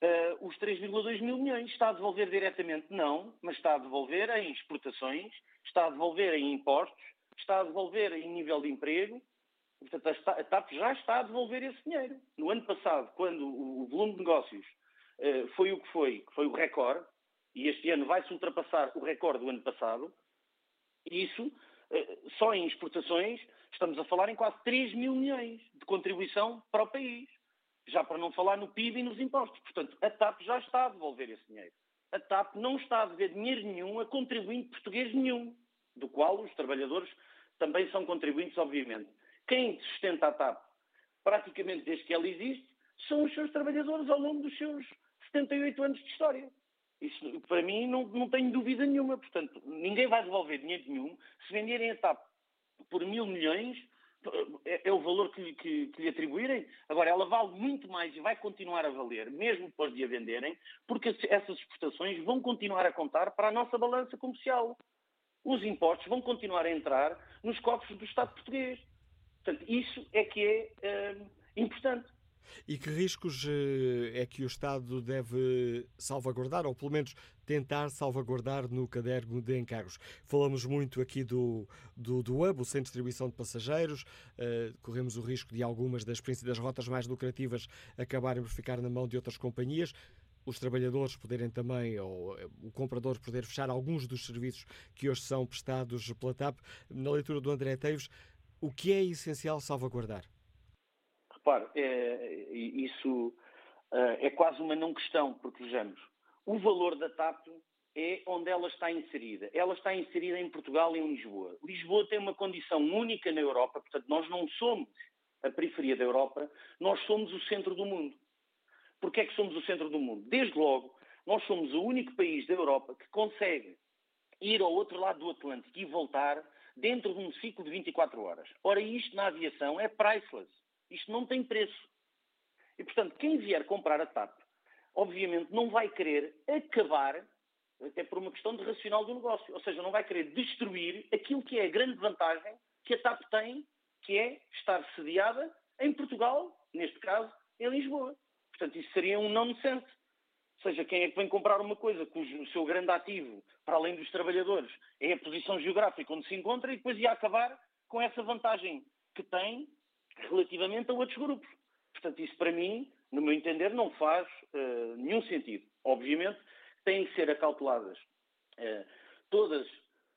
Uh, os 3,2 mil milhões está a devolver diretamente? Não, mas está a devolver em exportações, está a devolver em impostos, está a devolver em nível de emprego. Portanto, a TAP já está a devolver esse dinheiro. No ano passado, quando o volume de negócios uh, foi o que foi, que foi o recorde, e este ano vai-se ultrapassar o recorde do ano passado, isso, uh, só em exportações, estamos a falar em quase 3 mil milhões de contribuição para o país já para não falar no PIB e nos impostos. Portanto, a TAP já está a devolver esse dinheiro. A TAP não está a dever dinheiro nenhum a contribuinte português nenhum, do qual os trabalhadores também são contribuintes, obviamente. Quem sustenta a TAP, praticamente desde que ela existe, são os seus trabalhadores ao longo dos seus 78 anos de história. Isso, para mim, não, não tenho dúvida nenhuma. Portanto, ninguém vai devolver dinheiro nenhum se venderem a TAP por mil milhões é, é, o valor que, que, que, lhe atribuírem. Agora, ela vale muito mais e vai continuar a valer, mesmo depois de a venderem, porque essas exportações vão continuar a contar para a nossa balança comercial. Os impostos vão continuar a entrar nos cofres do Estado português. Portanto, isso é que é, é importante. E que riscos eh, é que o Estado deve salvaguardar, ou pelo menos tentar salvaguardar no caderno de encargos? Falamos muito aqui do, do, do hub, o Centro de Distribuição de Passageiros, uh, corremos o risco de algumas das, das rotas mais lucrativas acabarem por ficar na mão de outras companhias os trabalhadores poderem também, ou eh, o comprador poder fechar alguns dos serviços que hoje são prestados pela TAP. Na leitura do André Teves, o que é essencial salvaguardar? Repare, é, isso é, é quase uma não questão, porque vejamos, o valor da TAP é onde ela está inserida. Ela está inserida em Portugal e em Lisboa. Lisboa tem uma condição única na Europa, portanto, nós não somos a periferia da Europa, nós somos o centro do mundo. Porquê é que somos o centro do mundo? Desde logo, nós somos o único país da Europa que consegue ir ao outro lado do Atlântico e voltar dentro de um ciclo de 24 horas. Ora, isto na aviação é priceless. Isto não tem preço. E, portanto, quem vier comprar a TAP, obviamente não vai querer acabar, até por uma questão de racional do negócio, ou seja, não vai querer destruir aquilo que é a grande vantagem que a TAP tem, que é estar sediada em Portugal, neste caso, em Lisboa. Portanto, isso seria um nonsense. Ou seja, quem é que vem comprar uma coisa cujo seu grande ativo, para além dos trabalhadores, é a posição geográfica onde se encontra e depois ia acabar com essa vantagem que tem relativamente a outros grupos. Portanto, isso para mim, no meu entender, não faz uh, nenhum sentido. Obviamente, têm que ser acauteladas uh, todas,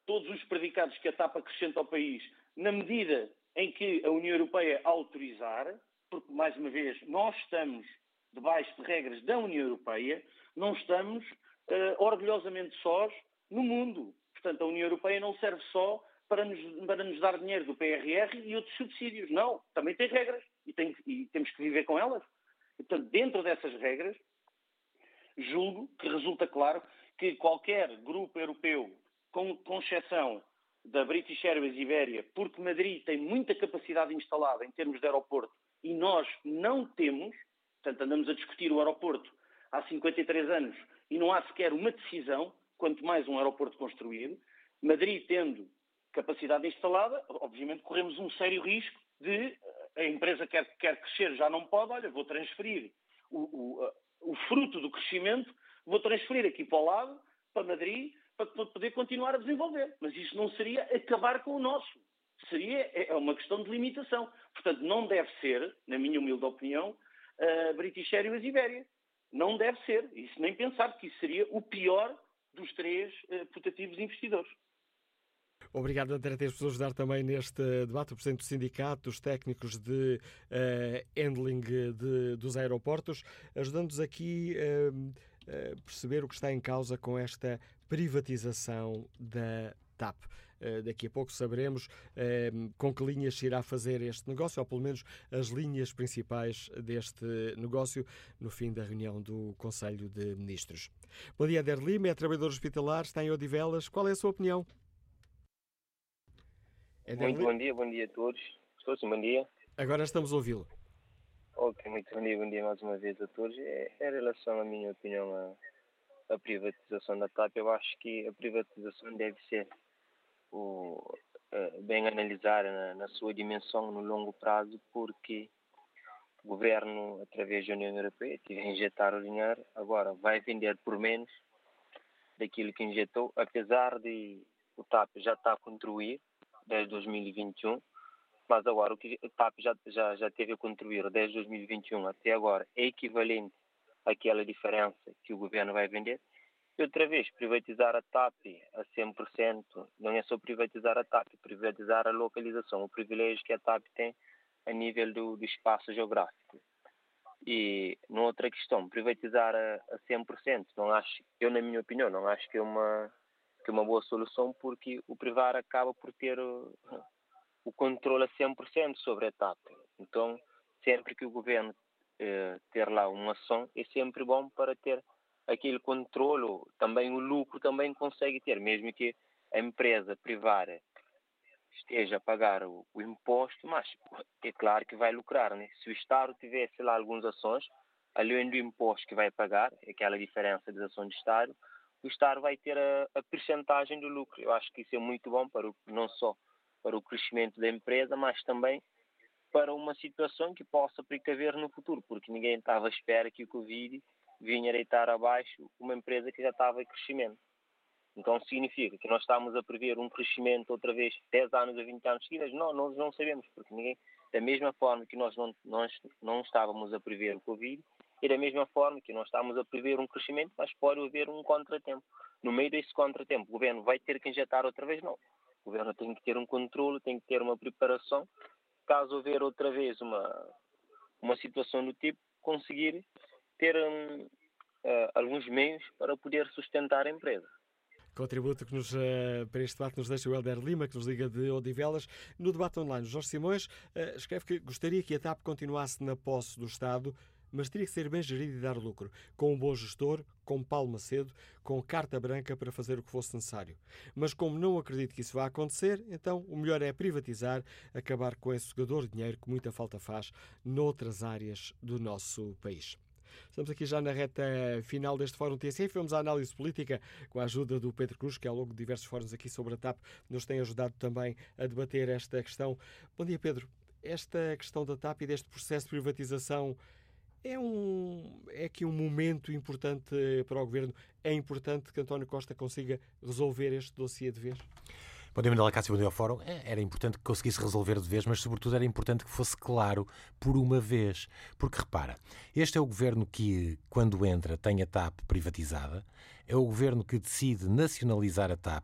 todos os predicados que a TAP acrescenta ao país, na medida em que a União Europeia autorizar, porque, mais uma vez, nós estamos debaixo de regras da União Europeia, não estamos uh, orgulhosamente sós no mundo. Portanto, a União Europeia não serve só para nos, para nos dar dinheiro do PRR e outros subsídios. Não, também tem regras e, tem, e temos que viver com elas. E, portanto, dentro dessas regras, julgo que resulta claro que qualquer grupo europeu, com, com exceção da British Airways Ibéria, porque Madrid tem muita capacidade instalada em termos de aeroporto e nós não temos, portanto andamos a discutir o aeroporto há 53 anos e não há sequer uma decisão, quanto mais um aeroporto construído. Madrid tendo capacidade instalada, obviamente corremos um sério risco de a empresa quer, quer crescer, já não pode, olha, vou transferir o, o, o fruto do crescimento, vou transferir aqui para o lado, para Madrid, para poder continuar a desenvolver. Mas isso não seria acabar com o nosso. Seria é, é uma questão de limitação. Portanto, não deve ser, na minha humilde opinião, a British Airways Ibéria. Não deve ser. Isso nem pensar que isso seria o pior dos três uh, putativos investidores. Obrigado, André, teres por ajudar também neste debate. O Presidente do Sindicato dos Técnicos de uh, Handling de, dos Aeroportos, ajudando-nos aqui a uh, perceber o que está em causa com esta privatização da TAP. Uh, daqui a pouco saberemos uh, com que linhas se irá fazer este negócio, ou pelo menos as linhas principais deste negócio, no fim da reunião do Conselho de Ministros. Bom dia, Ader Lima, é trabalhador hospitalar, está em Odivelas. Qual é a sua opinião? É muito bom dia, bom dia a todos. Estou sim, bom dia. Agora estamos a ouvi-lo. Ok, muito bom dia, bom dia mais uma vez a todos. É, é em relação à minha opinião a, a privatização da TAP, eu acho que a privatização deve ser o, uh, bem analisada na, na, sua dimensão no longo prazo, porque o governo, através da União Europeia, a injetar o dinheiro, agora vai vender por menos daquilo que injetou, apesar de o TAP já está a construir, desde 2021, mas agora o que a TAP já, já, já teve a contribuir desde 2021 até agora é equivalente àquela diferença que o governo vai vender. E outra vez, privatizar a TAP a 100% não é só privatizar a TAP, privatizar a localização, o privilégio que a TAP tem a nível do, do espaço geográfico. E outra questão, privatizar a, a 100%, não acho, eu na minha opinião, não acho que é uma que é uma boa solução porque o privado acaba por ter o, o controle a 100% sobre a TAP. Então, sempre que o governo eh, ter lá uma ação, é sempre bom para ter aquele controle, também o lucro também consegue ter, mesmo que a empresa privada esteja a pagar o, o imposto, mas é claro que vai lucrar, né? Se o Estado tivesse lá algumas ações, além do imposto que vai pagar, aquela diferença das ações de Estado, o Estado vai ter a, a percentagem do lucro. Eu acho que isso é muito bom para o, não só para o crescimento da empresa, mas também para uma situação que possa precaver no futuro, porque ninguém estava à espera que o Covid vinha deitar abaixo uma empresa que já estava em crescimento. Então significa que nós estamos a prever um crescimento outra vez 10 anos a 20 anos seguidos? Não, nós não sabemos, porque ninguém, da mesma forma que nós não, nós não estávamos a prever o Covid, e da mesma forma que nós estamos a prever um crescimento, mas pode haver um contratempo. No meio desse contratempo, o governo vai ter que injetar outra vez? Não. O governo tem que ter um controle, tem que ter uma preparação. Caso houver outra vez uma, uma situação do tipo, conseguir ter um, uh, alguns meios para poder sustentar a empresa. Contributo que nos, uh, para este debate nos deixa o Helder Lima, que nos liga de Odivelas. No debate online, Jorge Simões uh, escreve que gostaria que a TAP continuasse na posse do Estado mas teria que ser bem gerido e dar lucro, com um bom gestor, com palma cedo, com carta branca para fazer o que fosse necessário. Mas como não acredito que isso vá acontecer, então o melhor é privatizar, acabar com esse jogador de dinheiro que muita falta faz noutras áreas do nosso país. Estamos aqui já na reta final deste Fórum TSF. Vamos à análise política com a ajuda do Pedro Cruz, que ao longo de diversos fóruns aqui sobre a TAP nos tem ajudado também a debater esta questão. Bom dia, Pedro. Esta questão da TAP e deste processo de privatização é, um, é aqui um momento importante para o Governo. É importante que António Costa consiga resolver este dossiê de vez? Bom dia, Manuela Cássio, bom dia ao Fórum. É, era importante que conseguisse resolver de vez, mas sobretudo era importante que fosse claro por uma vez. Porque repara, este é o governo que, quando entra, tem a TAP privatizada, É o governo que decide nacionalizar a TAP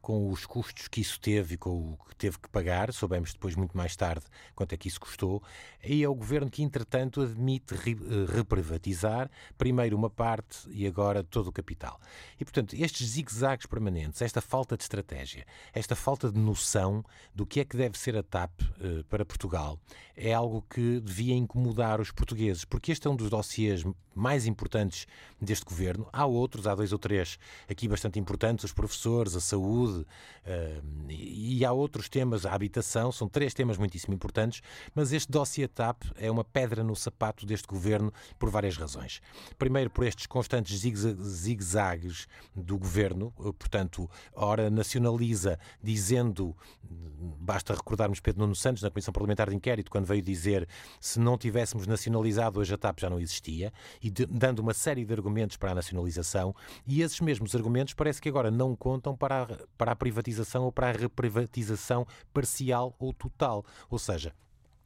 com os custos que isso teve e com o que teve que pagar, soubemos depois muito mais tarde quanto é que isso custou, e é o governo que, entretanto, admite eh, reprivatizar primeiro uma parte e agora todo o capital. E, portanto, estes zigue-zagues permanentes, esta falta de estratégia, esta falta de noção do que é que deve ser a TAP uh, para Portugal, é algo que devia incomodar os portugueses, porque este é um dos dossiês mais importantes deste governo. Há outros, há dois ou três aqui bastante importantes, os professores, a saúde, uh, e há outros temas, a habitação, são três temas muitíssimo importantes, mas este dossiê TAP é uma pedra no sapato deste governo por várias razões. Primeiro, por estes constantes zigue-zagues do governo, portanto, ora nacionaliza dizendo, basta recordarmos Pedro Nuno Santos na Comissão Parlamentar de Inquérito, quando veio dizer se não tivéssemos nacionalizado hoje a TAP já não existia, e de, dando uma série de argumentos para a nacionalização, e esses mesmos argumentos parece que agora não contam para a, para a privatização ou para a reprivatização parcial ou total. Ou seja,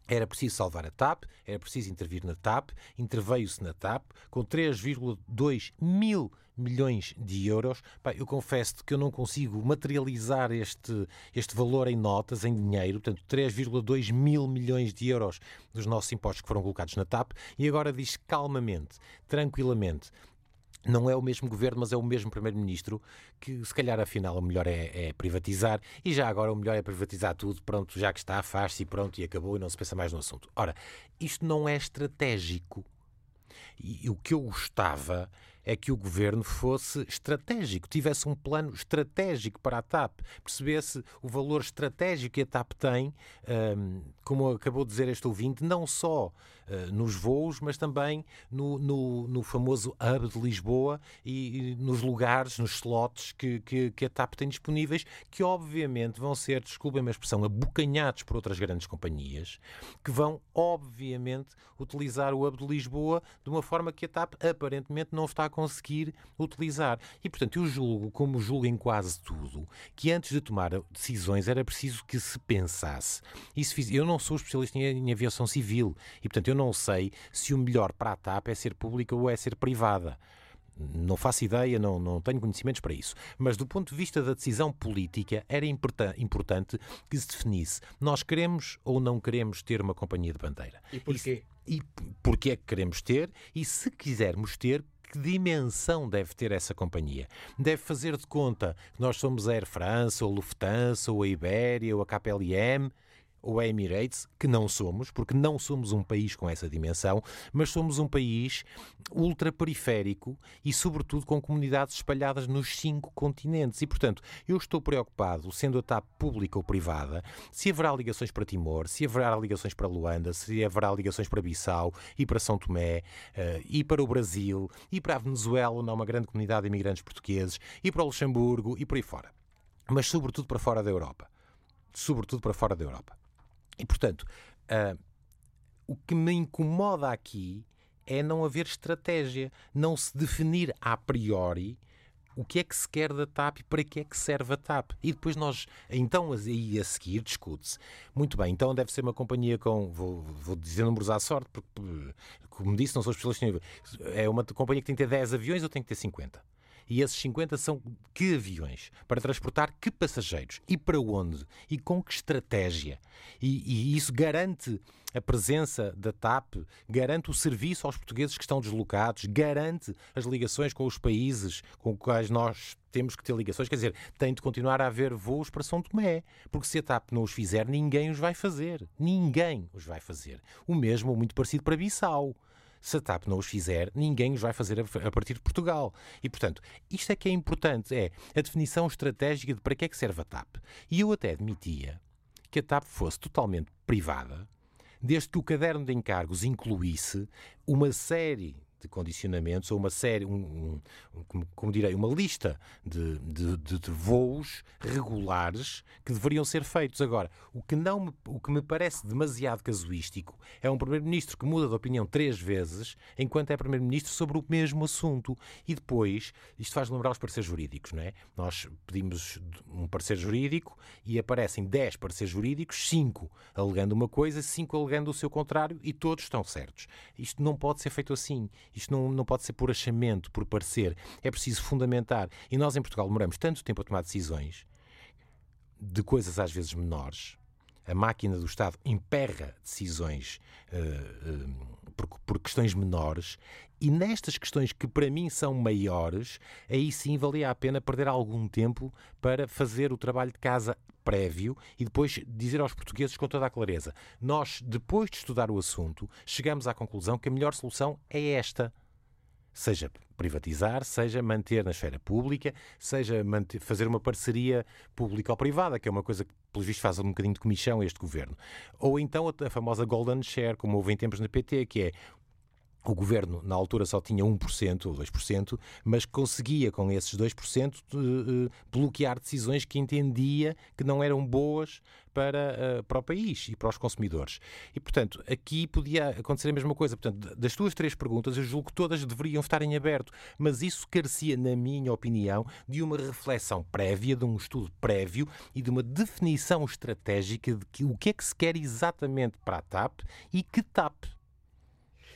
era preciso salvar a TAP, era preciso intervir na TAP, interveio-se na TAP com 3,2 mil milhões de euros. eu confesso que eu não consigo materializar este, este valor em notas, em dinheiro, portanto 3,2 mil milhões de euros dos nossos impostos que foram colocados na TAP, e agora diz calmamente, tranquilamente, não é o mesmo governo, mas é o mesmo primeiro-ministro que, se calhar, afinal, o melhor é, é, privatizar e já agora o melhor é privatizar tudo. Pronto, já que está, faz-se e pronto, e acabou e não se pensa mais no assunto. Ora, isto não é estratégico. E o que eu gostava é que o governo fosse estratégico, tivesse um plano estratégico para a TAP, percebesse o valor estratégico que a TAP tem, um, como acabou de dizer este ouvinte, não só nos voos, mas também no, no, no, famoso hub de Lisboa e, e nos lugares, nos slots que, que, que, a TAP tem disponíveis, que obviamente vão ser, desculpem a expressão, abocanhados por outras grandes companhias, que vão obviamente utilizar o hub de Lisboa de uma forma que a TAP aparentemente não está a conseguir utilizar. E, portanto, eu julgo, como julgo em quase tudo, que antes de tomar decisões era preciso que se pensasse. Se fiz... Eu não sou especialista em aviação civil e, portanto, eu não sei se o melhor para a TAP é ser pública ou é ser privada. Não faço ideia, não, não tenho conhecimentos para isso. Mas do ponto de vista da decisão política, era importante que se definisse: nós queremos ou não queremos ter uma companhia de bandeira. E porquê? E, e porquê é que queremos ter? E se quisermos ter, que dimensão deve ter essa companhia? Deve fazer de conta que nós somos a Air France, ou a Lufthansa, ou a Iberia, ou a KPLM? Ou a Emirates, que não somos, porque não somos um país com essa dimensão, mas somos um país ultraperiférico e, sobretudo, com comunidades espalhadas nos cinco continentes. E, portanto, eu estou preocupado, sendo a TAP pública ou privada, se haverá ligações para Timor, se haverá ligações para Luanda, se haverá ligações para Bissau e para São Tomé, uh, e para o Brasil, e para a Venezuela, onde há uma grande comunidade de imigrantes portugueses, e para o Luxemburgo e por aí fora. Mas, sobretudo, para fora da Europa. Sobretudo para fora da Europa. E, portanto, uh, o que me incomoda aqui é não haver estratégia, não se definir a priori o que é que se quer da TAP e para que é que serve a TAP. E depois nós, então aí a seguir, discute-se. Muito bem, então deve ser uma companhia com, vou, vou dizer números à sorte, porque, como disse, não sou especialista É uma companhia que tem que ter 10 aviões ou tem que ter 50? E esses 50 são que aviões? Para transportar que passageiros? E para onde? E com que estratégia? E, e isso garante a presença da TAP, garante o serviço aos portugueses que estão deslocados, garante as ligações com os países com os quais nós temos que ter ligações. Quer dizer, tem de continuar a haver voos para São Tomé, porque se a TAP não os fizer, ninguém os vai fazer. Ninguém os vai fazer. O mesmo, muito parecido para Bissau. Se a TAP não os fizer, ninguém os vai fazer a partir de Portugal. E, portanto, isto é que é importante, é a definição estratégica de para que é que serve a TAP. E eu até admitia que a TAP fosse totalmente privada, desde que o caderno de encargos incluísse uma série de condicionamentos ou uma série, um, um, como, como, direi, uma lista de, de, de, de, voos regulares que deveriam ser feitos. Agora, o que, não me, o que me parece demasiado casuístico é um Primeiro-Ministro que muda de opinião três vezes enquanto é Primeiro-Ministro sobre o mesmo assunto. E depois, isto faz lembrar os pareceres jurídicos, não é? Nós pedimos um parecer jurídico e aparecem dez pareceres jurídicos, cinco alegando uma coisa, cinco alegando o seu contrário e todos estão certos. Isto não pode ser feito assim Isto não, não pode ser por achamento, por parecer. É preciso fundamentar. E nós em Portugal demoramos tanto tempo a tomar decisões de coisas às vezes menores. A máquina do Estado emperra decisões uh, uh, por, por, questões menores e nestas questões que para mim são maiores, aí sim valia a pena perder algum tempo para fazer o trabalho de casa prévio e depois dizer aos portugueses com toda a clareza: nós, depois de estudar o assunto, chegamos à conclusão que a melhor solução é esta seja privatizar, seja manter na esfera pública, seja manter, fazer uma parceria público-privada, que é uma coisa que, pelos vistos, faz um bocadinho de comissão este governo. Ou então a famosa Golden Share, como houve em tempos na PT, que é o governo, na altura, só tinha 1% ou 2%, mas conseguia, com esses 2%, eh, bloquear decisões que entendia que não eram boas para, eh, para o país e para os consumidores. E, portanto, aqui podia acontecer a mesma coisa. Portanto, das tuas três perguntas, eu julgo que todas deveriam estar em aberto, mas isso carecia, na minha opinião, de uma reflexão prévia, de um estudo prévio e de uma definição estratégica de que, o que é que se quer exatamente para a TAP e que TAP.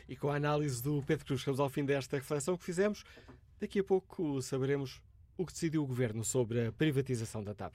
E com a análise do Pedro Cruz, chegamos ao fim desta reflexão que fizemos. Daqui a pouco saberemos o que decidiu o Governo sobre a privatização da TAP.